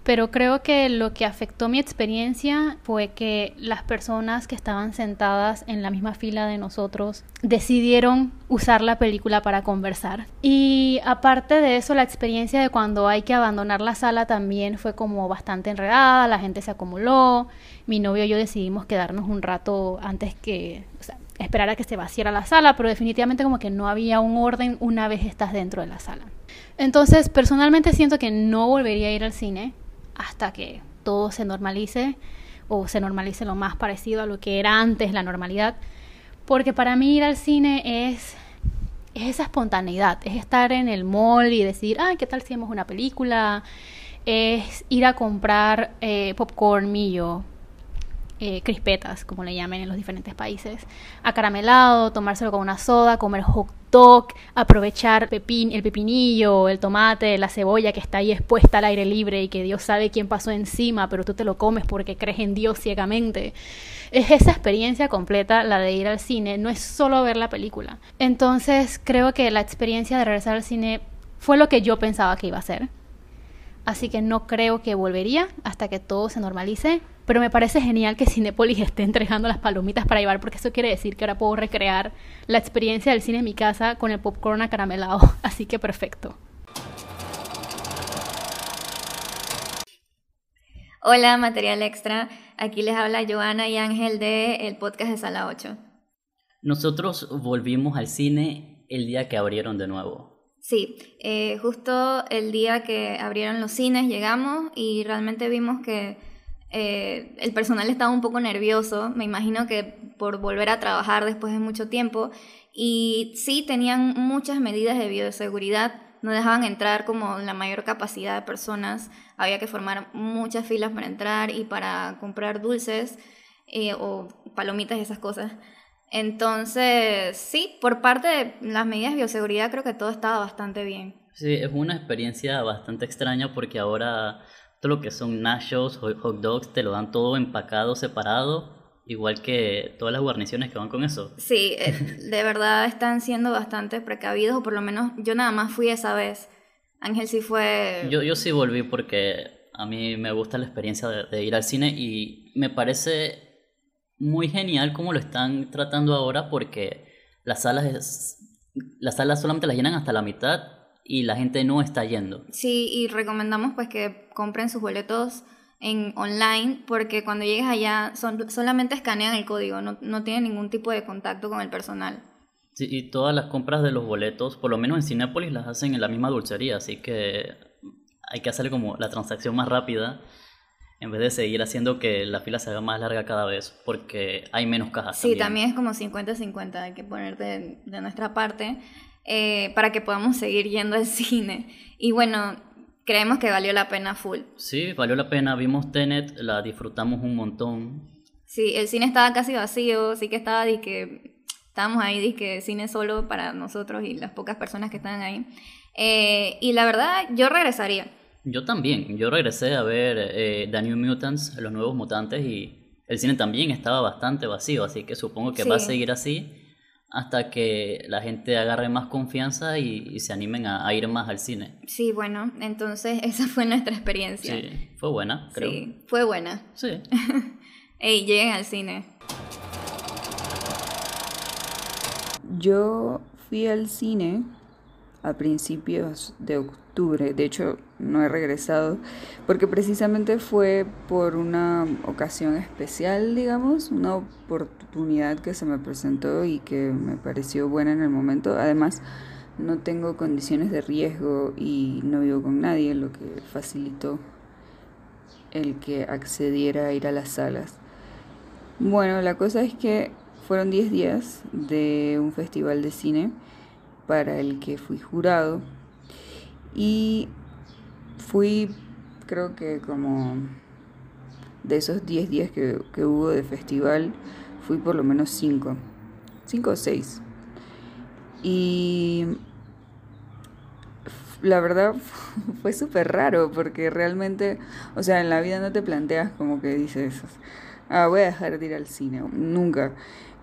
[SPEAKER 6] pero creo que lo que afectó mi experiencia fue que las personas que estaban sentadas en la misma fila de nosotros decidieron usar la película para conversar. Y aparte de eso, la experiencia de cuando hay que abandonar la sala también fue como bastante enredada, la gente se acumuló, mi novio y yo decidimos quedarnos un rato antes que, o esperar a que se vaciara la sala, pero definitivamente como que no había un orden una vez estás dentro de la sala. Entonces, personalmente siento que no volvería a ir al cine hasta que todo se normalice o se normalice lo más parecido a lo que era antes la normalidad. Porque para mí ir al cine es, es esa espontaneidad, es estar en el mall y decir, ay, ¿qué tal si vemos una película? Es ir a comprar eh, popcorn millo, eh, crispetas, como le llamen en los diferentes países, acaramelado, tomárselo con una soda, comer hot dog, aprovechar pepin, el pepinillo, el tomate, la cebolla que está ahí expuesta al aire libre y que Dios sabe quién pasó encima, pero tú te lo comes porque crees en Dios ciegamente. Es esa experiencia completa la de ir al cine, no es solo ver la película. Entonces creo que la experiencia de regresar al cine fue lo que yo pensaba que iba a ser. Así que no creo que volvería hasta que todo se normalice pero me parece genial que Cinepolis esté entregando las palomitas para llevar, porque eso quiere decir que ahora puedo recrear la experiencia del cine en mi casa con el popcorn acaramelado. [LAUGHS] Así que perfecto.
[SPEAKER 7] Hola, Material Extra. Aquí les habla Joana y Ángel de el podcast de Sala 8.
[SPEAKER 8] Nosotros volvimos al cine el día que abrieron de nuevo.
[SPEAKER 7] Sí, eh, justo el día que abrieron los cines llegamos y realmente vimos que eh, el personal estaba un poco nervioso, me imagino que por volver a trabajar después de mucho tiempo, y sí tenían muchas medidas de bioseguridad, no dejaban entrar como la mayor capacidad de personas, había que formar muchas filas para entrar y para comprar dulces eh, o palomitas y esas cosas. Entonces, sí, por parte de las medidas de bioseguridad creo que todo estaba bastante bien.
[SPEAKER 8] Sí, es una experiencia bastante extraña porque ahora todo lo que son nachos, hot dogs, te lo dan todo empacado, separado, igual que todas las guarniciones que van con eso.
[SPEAKER 7] Sí, eh, [LAUGHS] de verdad están siendo bastante precavidos, o por lo menos yo nada más fui esa vez. Ángel sí fue...
[SPEAKER 8] Yo, yo sí volví porque A mí me gusta la experiencia de, ir al cine y me parece muy genial cómo lo están tratando ahora porque las salas, las salas solamente las llenan hasta la mitad y la gente no está yendo.
[SPEAKER 7] Sí, y recomendamos pues que compren sus boletos en online porque cuando llegues allá son, solamente escanean el código, no, no tienen ningún tipo de contacto con el personal.
[SPEAKER 8] Sí, y todas las compras de los boletos, por lo menos en Cinépolis, las hacen en la misma dulcería, así que hay que hacer como la transacción más rápida en vez de seguir haciendo que la fila se haga más larga cada vez, porque hay menos cajas.
[SPEAKER 7] Sí, también, es como 50-50, hay que poner de, nuestra parte eh, para que podamos seguir yendo al [LAUGHS] cine. Y bueno, creemos que valió la pena full.
[SPEAKER 8] Sí, valió la pena, vimos Tenet, la disfrutamos un montón.
[SPEAKER 7] Sí, el cine estaba casi vacío, sí que estaba de que estábamos ahí de que cine solo para nosotros y las pocas personas que estaban ahí. Eh, y la verdad, yo regresaría.
[SPEAKER 8] Yo también, yo regresé a ver eh, The New Mutants, Los Nuevos Mutantes, y el cine también estaba bastante vacío, así que supongo que va a seguir así hasta que la gente agarre más confianza y, se animen a, ir más al cine.
[SPEAKER 7] Sí, bueno, entonces [LAUGHS] esa fue nuestra experiencia.
[SPEAKER 8] Sí, fue buena, creo.
[SPEAKER 7] Sí, fue buena.
[SPEAKER 8] Sí. [LAUGHS]
[SPEAKER 7] Ey, lleguen al cine.
[SPEAKER 9] Yo fui al cine a principios de octubre. De hecho, no he regresado porque precisamente fue por una ocasión especial, digamos, una oportunidad que se me presentó y que me pareció buena en el momento. Además, no tengo condiciones de riesgo y no vivo con nadie, lo que facilitó el que accediera a ir a las salas. Bueno, la cosa es que fueron 10 días de un festival de cine para el que fui jurado y fui creo que como de esos 10 días que, hubo de festival fui por lo menos 5 5 o 6 y la verdad [LAUGHS] fue súper raro porque realmente, o sea, en la vida no te planteas como que dices, ah, voy a dejar de ir al cine, nunca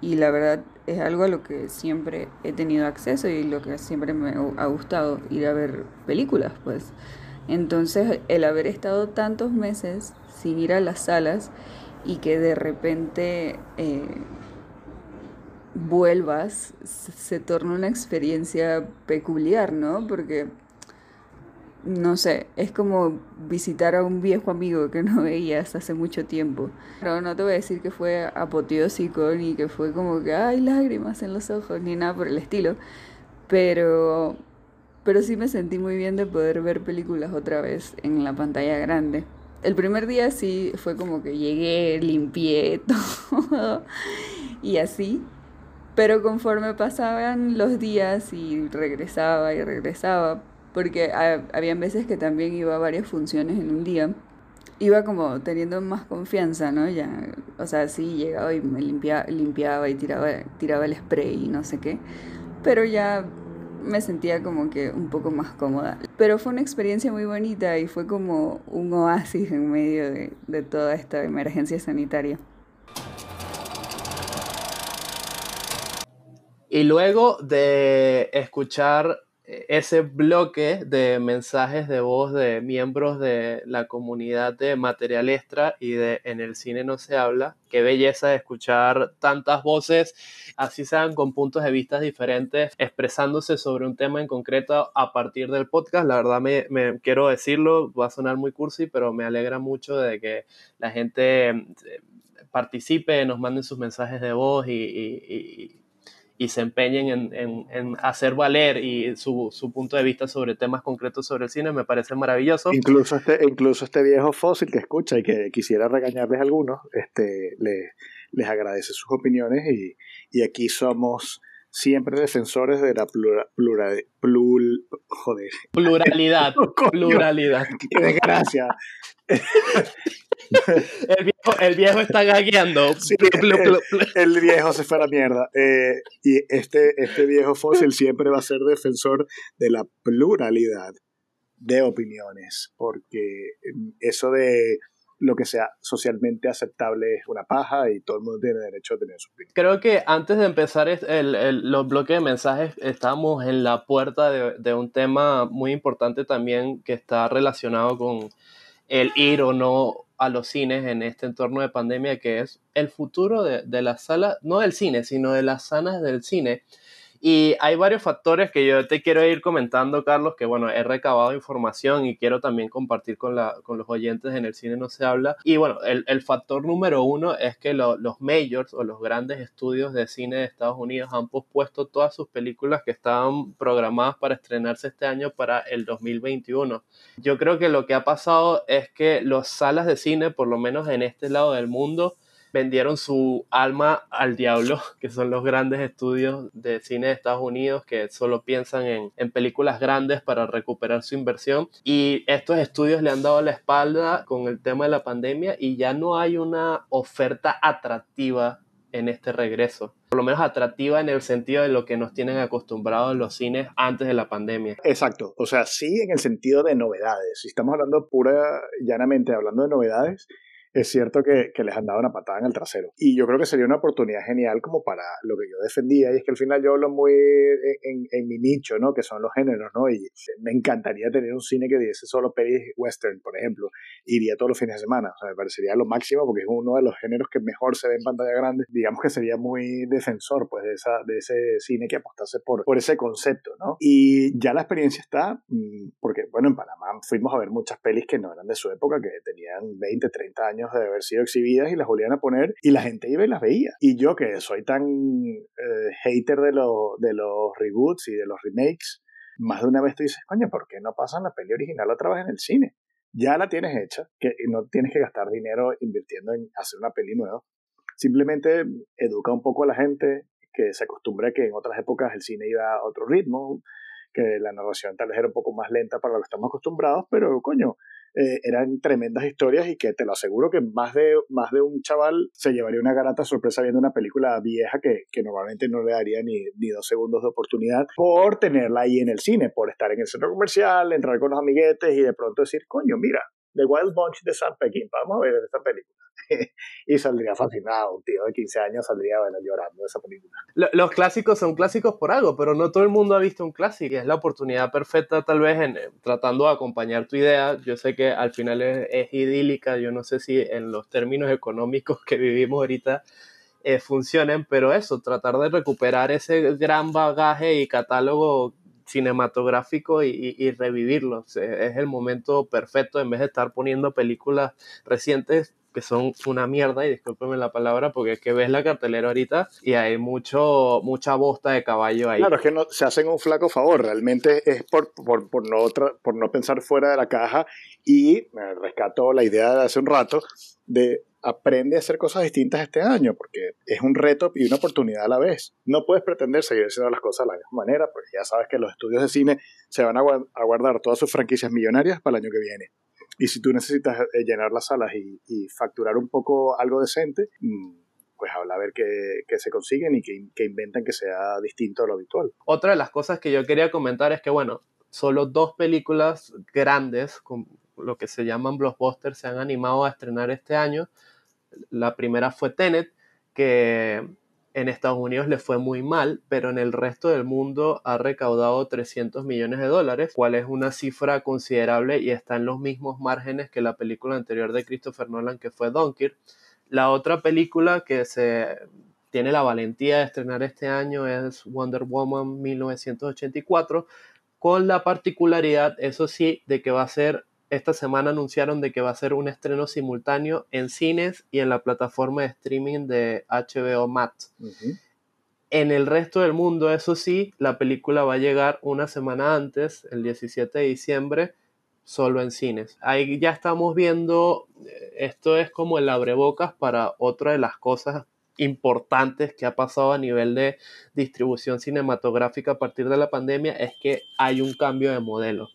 [SPEAKER 9] y la verdad es algo a lo que siempre he tenido acceso y lo que siempre me ha gustado ir a ver películas, pues. Entonces, el haber estado tantos meses sin ir a las salas y que de repente eh, vuelvas, se torna una experiencia peculiar, ¿no? Porque no sé, es como visitar a un viejo amigo que no [LAUGHS] veías hace mucho tiempo. Pero no te voy a decir que fue apoteósico ni que fue como que hay lágrimas en los ojos ni nada por el estilo, pero pero sí me sentí muy bien de poder ver películas otra vez en la pantalla grande. El primer día sí fue como que llegué, limpié [LAUGHS] todo y así, pero conforme pasaban los días y regresaba y regresaba, porque habían veces que también iba a varias funciones en un día, iba como teniendo más confianza, ¿no? Ya, o sea, sí, llegaba y me limpiaba, limpiaba y tiraba el spray y no sé qué, pero ya me sentía como que un poco más cómoda. Pero fue una experiencia muy bonita y fue como un oasis en medio de, de toda esta emergencia sanitaria.
[SPEAKER 2] Y luego de escuchar ese bloque de mensajes de voz de miembros de la comunidad de Material Extra y de En el cine no se habla. Qué belleza escuchar tantas voces, así sean con puntos de vista diferentes, expresándose sobre un tema en concreto a partir del podcast. La verdad me, quiero decirlo, va a sonar muy cursi, pero me alegra mucho de que la gente eh, participe, nos manden sus mensajes de voz y y se empeñen en, en, hacer valer y su, su, punto de vista sobre temas concretos sobre el cine, me parece maravilloso.
[SPEAKER 1] Incluso este, incluso este viejo fósil que escucha y que quisiera regañarles a algunos, este, le, les agradece sus opiniones y, y aquí somos siempre defensores de la plural, plural, joder.
[SPEAKER 2] pluralidad. [LAUGHS] pluralidad.
[SPEAKER 1] Qué desgracia. [LAUGHS] [LAUGHS]
[SPEAKER 2] el, viejo, el viejo está gagueando.
[SPEAKER 1] el, viejo se fue a la mierda. Eh, y este, este viejo fósil siempre va a ser defensor de la pluralidad de opiniones, porque eso de lo que sea socialmente aceptable es una paja y todo el mundo tiene derecho a tener su opinión.
[SPEAKER 2] Creo que antes de empezar el, el, los bloques de mensajes estamos en la puerta de, de, un tema muy importante también que está relacionado con el ir o no a los cines en este entorno de pandemia que es el futuro de, de la no del cine, sino de las salas del cine. Y hay varios factores que yo te quiero ir comentando, Carlos, que bueno, he recabado información y quiero también compartir con, la, con los oyentes en el cine no se habla. Y bueno, el, el factor número uno es que los majors o los grandes estudios de cine de Estados Unidos han pospuesto todas sus películas que estaban programadas para estrenarse este año para el 2021. Yo creo que lo que ha pasado es que las salas de cine, por lo menos en este lado del mundo, vendieron su alma al diablo, [LAUGHS] que son los grandes estudios de cine de Estados Unidos que solo piensan en, en, películas grandes para recuperar su inversión. Y estos estudios le han dado la espalda con el tema de la pandemia y ya no hay una oferta atractiva en este regreso. Por lo menos atractiva en el sentido de lo que nos tienen acostumbrados los cines antes de la pandemia.
[SPEAKER 1] Exacto, o sea, sí en el sentido de novedades. Si estamos hablando pura, llanamente hablando de novedades, es cierto que, que, les han dado una patada en el trasero. Y yo creo que sería una oportunidad genial como para lo que yo defendía, y es que al final yo hablo muy en, en, mi nicho, ¿no? Que son los géneros, ¿no? Y me encantaría tener un cine que diese solo pelis western, por ejemplo. Iría todos los fines de semana. O sea, me parecería lo máximo porque es uno de los géneros que mejor se ve en pantalla grande. Digamos que sería muy defensor, pues, de, esa, de ese cine que apostase por, por ese concepto, ¿no? Y ya la experiencia está, mm, porque, bueno, en Panamá fuimos a ver muchas pelis que no eran de su época, que tenían 20, 30 años de haber sido exhibidas y las volvían a poner y la gente iba y las veía. Y yo que soy tan eh, hater de, lo, de los reboots y de los remakes, más de una vez tú dices, coño, ¿por qué no pasan la peli original otra vez en el cine? Ya la tienes hecha, que no tienes que gastar dinero invirtiendo en hacer una peli nueva. Simplemente educa un poco a la gente que se acostumbre a que en otras épocas el cine iba a otro ritmo, que la narración tal vez era un poco más lenta para lo que estamos acostumbrados, pero coño, eh, eran tremendas historias y que te lo aseguro que más de, más de un chaval se llevaría una garata sorpresa viendo una película vieja que, que normalmente no le daría ni, ni dos segundos de oportunidad por tenerla ahí en el cine, por estar en el centro comercial, entrar con los amiguetes y de pronto decir, coño, mira, The Wild Bunch de Sam Pekín, vamos a ver esta película. [LAUGHS] y saldría fascinado. Un tío de 15 años saldría bueno, llorando de esa película.
[SPEAKER 2] Los clásicos son clásicos por algo, pero no todo el mundo ha visto un clásico. Y es la oportunidad perfecta, tal vez, en tratando de acompañar tu idea. Yo sé que al final es, idílica. Yo no sé si en los términos económicos que vivimos ahorita eh, funcionen, pero eso, tratar de recuperar ese gran bagaje y catálogo cinematográfico y, y, revivirlo. Es el momento perfecto en vez de estar poniendo películas recientes que son una mierda, y discúlpeme la palabra, porque es que ves la cartelera ahorita y hay mucho, mucha bosta de caballo ahí.
[SPEAKER 1] Claro, es que no, se hacen un flaco favor, realmente es por, por, por, no, por no pensar fuera de la caja y me rescato la idea de hace un rato de aprende a hacer cosas distintas este año, porque es un reto y una oportunidad a la vez. No puedes pretender seguir haciendo las cosas de la misma manera, porque ya sabes que los estudios de cine se van a guardar todas sus franquicias millonarias para el año que viene. Y si tú necesitas eh, llenar las salas y, facturar un poco algo decente, mm, pues habla a ver qué, se consiguen y qué, inventan que sea distinto a lo habitual.
[SPEAKER 2] Otra de las cosas que yo quería comentar es que, bueno, solo dos películas grandes, con lo que se llaman blockbusters, se han animado a estrenar este año. La primera fue Tenet, que en Estados Unidos le fue muy mal, pero en el resto del mundo ha recaudado 300 millones de dólares, cual es una cifra considerable y está en los mismos márgenes que la película anterior de Christopher Nolan que fue Dunkirk. La otra película que se tiene la valentía de estrenar este año es Wonder Woman 1984, con la particularidad, eso sí, de que va a ser esta semana anunciaron de que va a ser un estreno simultáneo en cines y en la plataforma de streaming de HBO Max. En el resto del mundo, eso sí, la película va a llegar una semana antes, el 17 de diciembre, solo en cines. Ahí ya estamos viendo, eh, esto es como el abrebocas para otra de las cosas importantes que ha pasado a nivel de distribución cinematográfica a partir de la pandemia, es que hay un cambio de modelo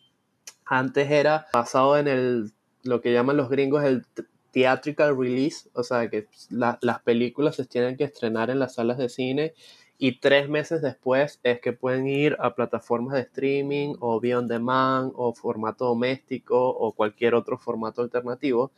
[SPEAKER 2] antes era basado en el, lo que llaman los gringos el theatrical release, o sea que las películas se tienen que estrenar en las salas de cine y tres meses después es que pueden ir a plataformas de streaming o on demand o formato doméstico o cualquier otro formato alternativo.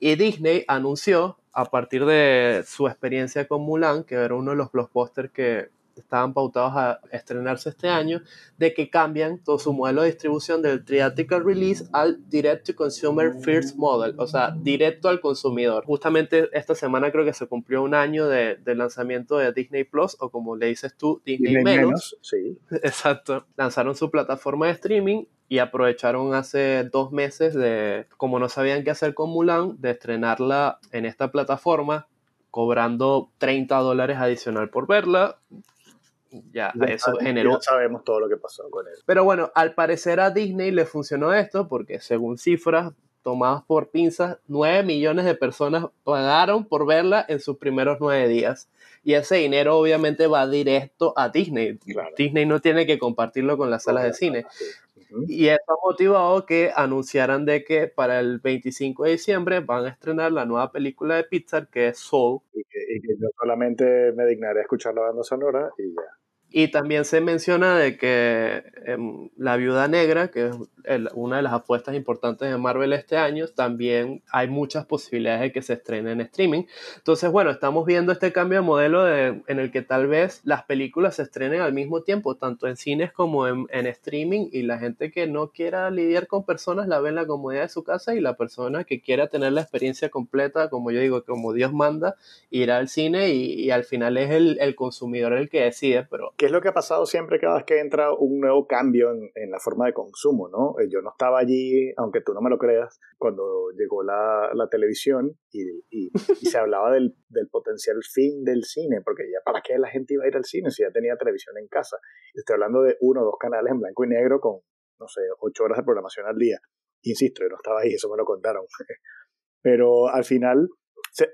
[SPEAKER 2] Y Disney anunció, a partir de su experiencia con Mulan, que era uno de los blockbusters que estaban pautados a estrenarse este año, de que cambian todo su modelo de distribución del theatrical release al direct to consumer first model, o sea, directo al consumidor. Justamente esta semana creo que se cumplió un año de, del lanzamiento de Disney Plus, o como le dices tú, Disney, menos.
[SPEAKER 1] Sí. [LAUGHS]
[SPEAKER 2] Exacto. Lanzaron su plataforma de streaming y aprovecharon hace dos meses de, como no sabían qué hacer con Mulan, de estrenarla en esta plataforma cobrando 30 dólares adicional por verla. Ya, eso generó.
[SPEAKER 1] sabemos todo lo que pasó con él.
[SPEAKER 2] Pero bueno, al parecer a Disney le funcionó esto porque, según cifras tomadas por pinzas, 9 millones de personas pagaron por verla en sus primeros 9 días. Y ese dinero obviamente va directo a Disney. Disney no tiene que compartirlo con las salas de cine. Y eso ha motivado que anunciaran de que para el 25 de diciembre van a estrenar la nueva película de Pixar que es Soul.
[SPEAKER 1] Y que, y que yo solamente me dignaré a escuchar la banda sonora y ya.
[SPEAKER 2] Y también se menciona de que em, La Viuda Negra, que es una de las apuestas importantes de Marvel este año, también hay muchas posibilidades de que se estrene en streaming. Entonces, bueno, estamos viendo este cambio de modelo en el que tal vez las películas se estrenen al mismo tiempo, tanto en cines como en, streaming, y la gente que no quiera lidiar con personas la ve en la comodidad de su casa y la persona que quiera tener la experiencia completa, como yo digo, como Dios manda, irá al cine y, al final es el, el consumidor el que decide, pero
[SPEAKER 1] es lo que ha pasado siempre cada vez que entra un nuevo cambio en, la forma de consumo, ¿no? Eh, yo no estaba allí, aunque tú no me lo creas, cuando llegó la, televisión y, se hablaba del, potencial fin del cine, porque ya para qué la gente iba a ir al cine si ya tenía televisión en casa. Estoy hablando de uno o dos canales en blanco y negro con, no sé, ocho horas de programación al día. Insisto, yo no estaba ahí, eso me lo contaron. [LAUGHS] Pero al final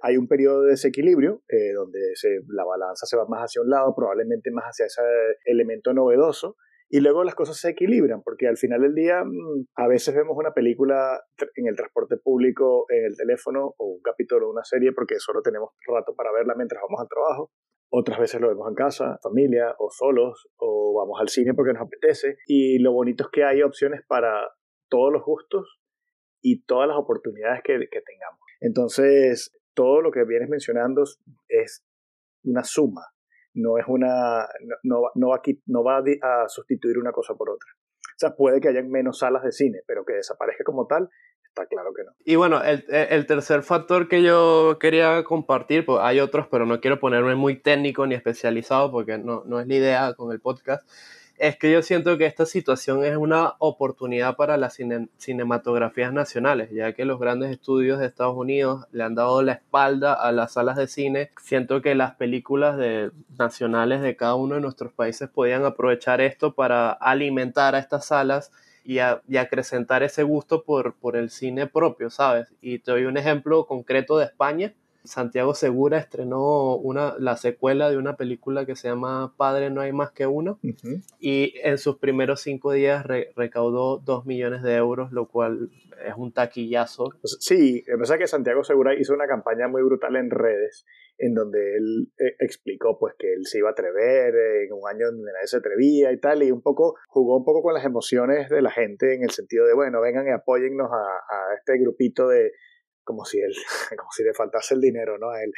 [SPEAKER 1] hay un periodo de desequilibrio eh, donde se, la balanza se va más hacia un lado, probablemente más hacia ese elemento novedoso, y luego las cosas se equilibran, porque al final del día mm, a veces vemos una película en el transporte público, en el teléfono, o un capítulo de una serie, porque solo tenemos rato para verla mientras vamos al trabajo. Otras veces lo vemos en casa, familia, o solos, o vamos al cine porque nos apetece. Y lo bonito es que hay opciones para todos los gustos y todas las oportunidades que, que tengamos. Entonces, todo lo que vienes mencionando es una suma, no es una, no, no, va, no va a sustituir una cosa por otra. O sea, puede que haya menos salas de cine, pero que desaparezca como tal, está claro que no.
[SPEAKER 2] Y bueno, el, el tercer factor que yo quería compartir, pues hay otros, pero no quiero ponerme muy técnico ni especializado porque no, no es la idea con el podcast, es que yo siento que esta situación es una oportunidad para las cinematografías nacionales, ya que los grandes estudios de Estados Unidos le han dado la espalda a las salas de cine. Siento que las películas de, nacionales de cada uno de nuestros países podían aprovechar esto para alimentar a estas salas y, acrecentar ese gusto por, por el cine propio, ¿sabes? Y te doy un ejemplo concreto de España Santiago Segura estrenó una, la secuela de una película que se llama Padre no hay más que uno y en sus primeros cinco días recaudó dos millones de euros, lo cual es un taquillazo.
[SPEAKER 1] Pues sí, pasa que Santiago Segura hizo una campaña muy brutal en redes en donde él eh, explicó pues que él se iba a atrever en un año donde nadie se atrevía y tal, y un poco jugó un poco con las emociones de la gente en el sentido de, bueno, vengan y apóyennos a, a este grupito de, como si, él, [LAUGHS] como si le faltase el dinero ¿no? a él.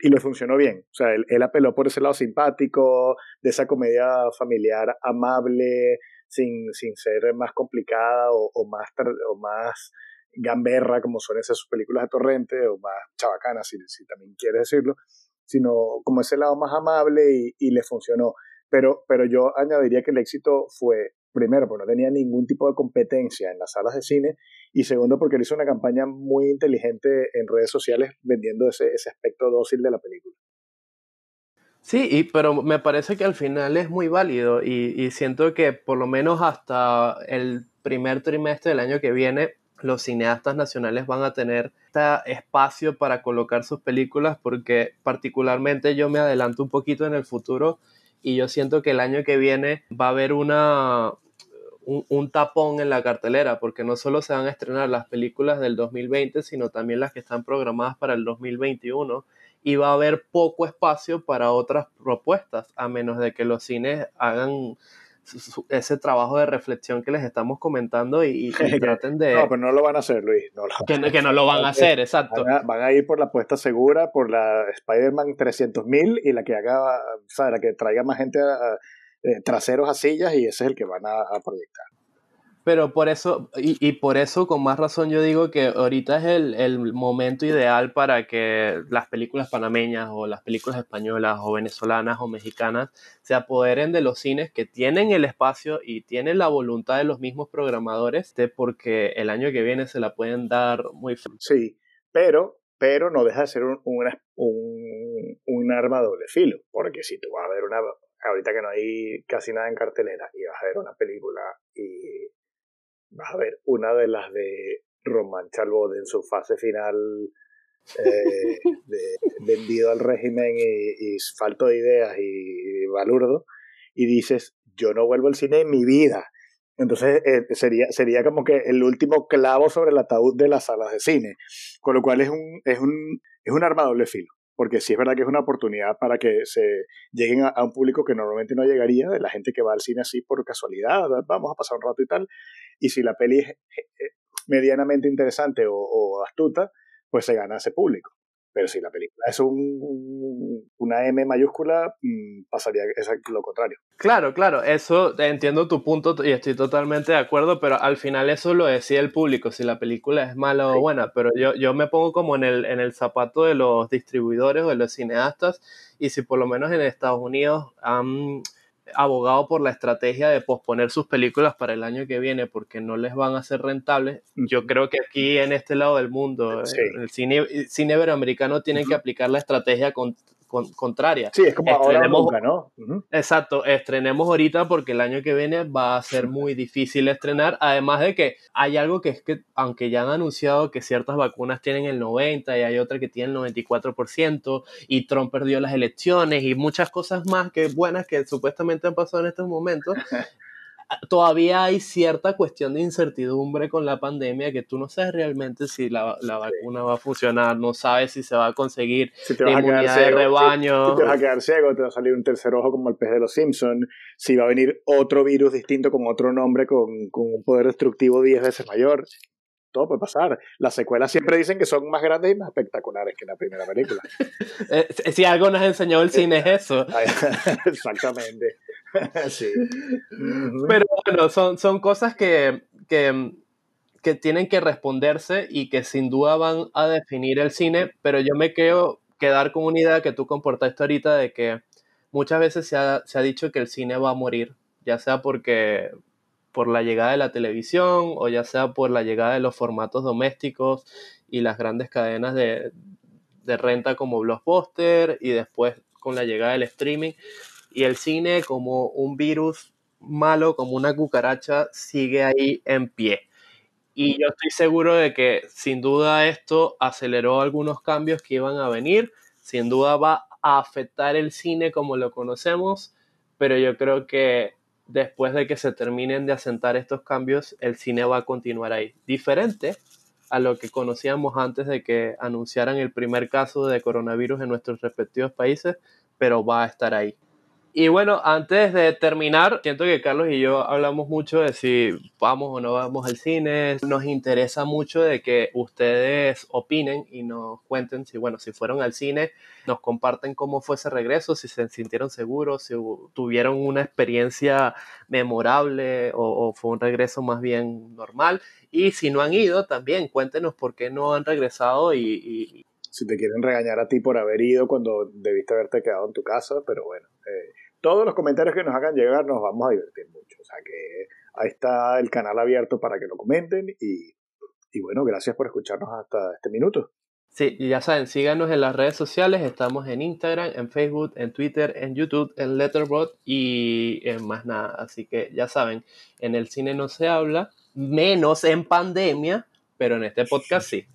[SPEAKER 1] Y le funcionó bien. O sea, él, apeló por ese lado simpático, de esa comedia familiar amable, sin, sin ser más complicada o, o más, o más gamberra como suelen ser sus películas de Torrente, o más chabacana, si, si también quieres decirlo, sino como ese lado más amable y, y le funcionó. Pero, pero yo añadiría que el éxito fue primero, porque no tenía ningún tipo de competencia en las salas de cine, y segundo, porque él hizo una campaña muy inteligente en redes sociales vendiendo ese, ese aspecto dócil de la película.
[SPEAKER 2] Sí, y, pero me parece que al final es muy válido y, y siento que por lo menos hasta el primer trimestre del año que viene los cineastas nacionales van a tener este espacio para colocar sus películas porque particularmente yo me adelanto un poquito en el futuro y yo siento que el año que viene va a haber una, un, tapón en la cartelera, porque no solo se van a estrenar las películas del 2020, sino también las que están programadas para el 2021, y va a haber poco espacio para otras propuestas, a menos de que los cines hagan ese trabajo de reflexión que les estamos comentando y, [LAUGHS] traten de...
[SPEAKER 1] No, pero no lo van a hacer, Luis.
[SPEAKER 2] que, no lo van a hacer, exacto.
[SPEAKER 1] Van a, ir por la apuesta segura, por la Spider-Man 300.000 y la que haga, o sea, la que traiga más gente a, eh, traseros a sillas y ese es el que van a proyectar.
[SPEAKER 2] Pero por eso, y, por eso con más razón yo digo que ahorita es el, momento ideal para que las películas panameñas o las películas españolas o venezolanas o mexicanas se apoderen de los cines que tienen el espacio y tienen la voluntad de los mismos programadores, de porque el año que viene se la pueden dar muy
[SPEAKER 1] fácil. Sí, pero, pero no deja de ser un, un, un arma doble filo, porque si tú vas a ver una, ahorita que no hay casi nada en cartelera y vas a ver una película y vas a ver una de las de Román Chalbot en su fase final eh, de, vendido al régimen y, falto de ideas y, balurdo y dices yo no vuelvo al cine en mi vida entonces eh, sería, sería como que el último clavo sobre el ataúd de las salas de cine con lo cual es un, es un, es un arma doble filo porque sí es verdad que es una oportunidad para que se lleguen a, un público que normalmente no llegaría, de la gente que va al cine así por casualidad, vamos a pasar un rato y tal, y si la peli es medianamente interesante o, astuta, pues se gana ese público. Pero si la película es un, una M mayúscula, mm, pasaría lo contrario.
[SPEAKER 2] Claro, claro, eso entiendo tu punto y estoy totalmente de acuerdo, pero al final eso lo decía el público, si la película es mala o buena, pero yo, yo me pongo como en el, en el zapato de los distribuidores o de los cineastas y si por lo menos en Estados Unidos han abogado por la estrategia de posponer sus películas para el año que viene porque no les van a ser rentables. Yo creo que aquí en este lado del mundo, el cine, cine iberoamericano tiene que aplicar la estrategia con, contraria.
[SPEAKER 1] Sí, es como ahora nunca, ¿no?
[SPEAKER 2] Exacto, estrenemos ahorita porque el año que viene va a ser muy difícil estrenar, además de que hay algo que es que, aunque ya han anunciado que ciertas vacunas tienen el 90 y hay otra que tiene el 94% y Trump perdió las elecciones y muchas cosas más que buenas que supuestamente han pasado en estos momentos, [LAUGHS] todavía hay cierta cuestión de incertidumbre con la pandemia que tú no sabes realmente si la, la vacuna va a funcionar, no sabes si se va a conseguir
[SPEAKER 1] si te vas a quedar ciego, rebaño. Si, te vas a quedar ciego, te va a salir un tercer ojo como el pez de los Simpsons, si va a venir otro virus distinto con otro nombre con, con un poder destructivo 10 veces mayor. Todo puede pasar. Las secuelas siempre dicen que son más grandes y más espectaculares que la primera película. [LAUGHS]
[SPEAKER 2] Eh, si algo nos ha enseñado el cine es eso. [LAUGHS] [LAUGHS]
[SPEAKER 1] Exactamente. sí.
[SPEAKER 2] Pero bueno, son, son cosas que, que, que, tienen que responderse y que sin duda van a definir el cine, pero yo me quiero quedar con una idea que tú comportaste ahorita de que muchas veces se ha, se ha dicho que el cine va a morir, ya sea porque por la llegada de la televisión o ya sea por la llegada de los formatos domésticos y las grandes cadenas de, renta como Blockbuster y después con la llegada del streaming y el cine como un virus malo, como una cucaracha, sigue ahí en pie. Y yo estoy seguro de que sin duda esto aceleró algunos cambios que iban a venir, sin duda va a afectar el cine como lo conocemos, pero yo creo que después de que se terminen de asentar estos cambios, el cine va a continuar ahí. Diferente a lo que conocíamos antes de que anunciaran el primer caso de coronavirus en nuestros respectivos países, pero va a estar ahí. Y bueno, antes de terminar, siento que Carlos y yo hablamos mucho de si vamos o no vamos al cine. Nos interesa mucho de que ustedes opinen y nos cuenten si, bueno, si fueron al cine, nos comparten cómo fue ese regreso, si se sintieron seguros, si tuvieron una experiencia memorable o, fue un regreso más bien normal. Y si no han ido, también cuéntenos por qué no han regresado y,
[SPEAKER 1] si te quieren regañar a ti por haber ido cuando debiste haberte quedado en tu casa, pero bueno, eh, todos los comentarios que nos hagan llegar nos vamos a divertir mucho. O sea que ahí está el canal abierto para que lo comenten y, y bueno, gracias por escucharnos hasta este minuto.
[SPEAKER 2] Sí, ya saben, síganos en las redes sociales, estamos en Instagram, en Facebook, en Twitter, en YouTube, en Letterboxd y en más nada. Así que ya saben, en el cine no se habla, menos en pandemia, pero en este podcast sí.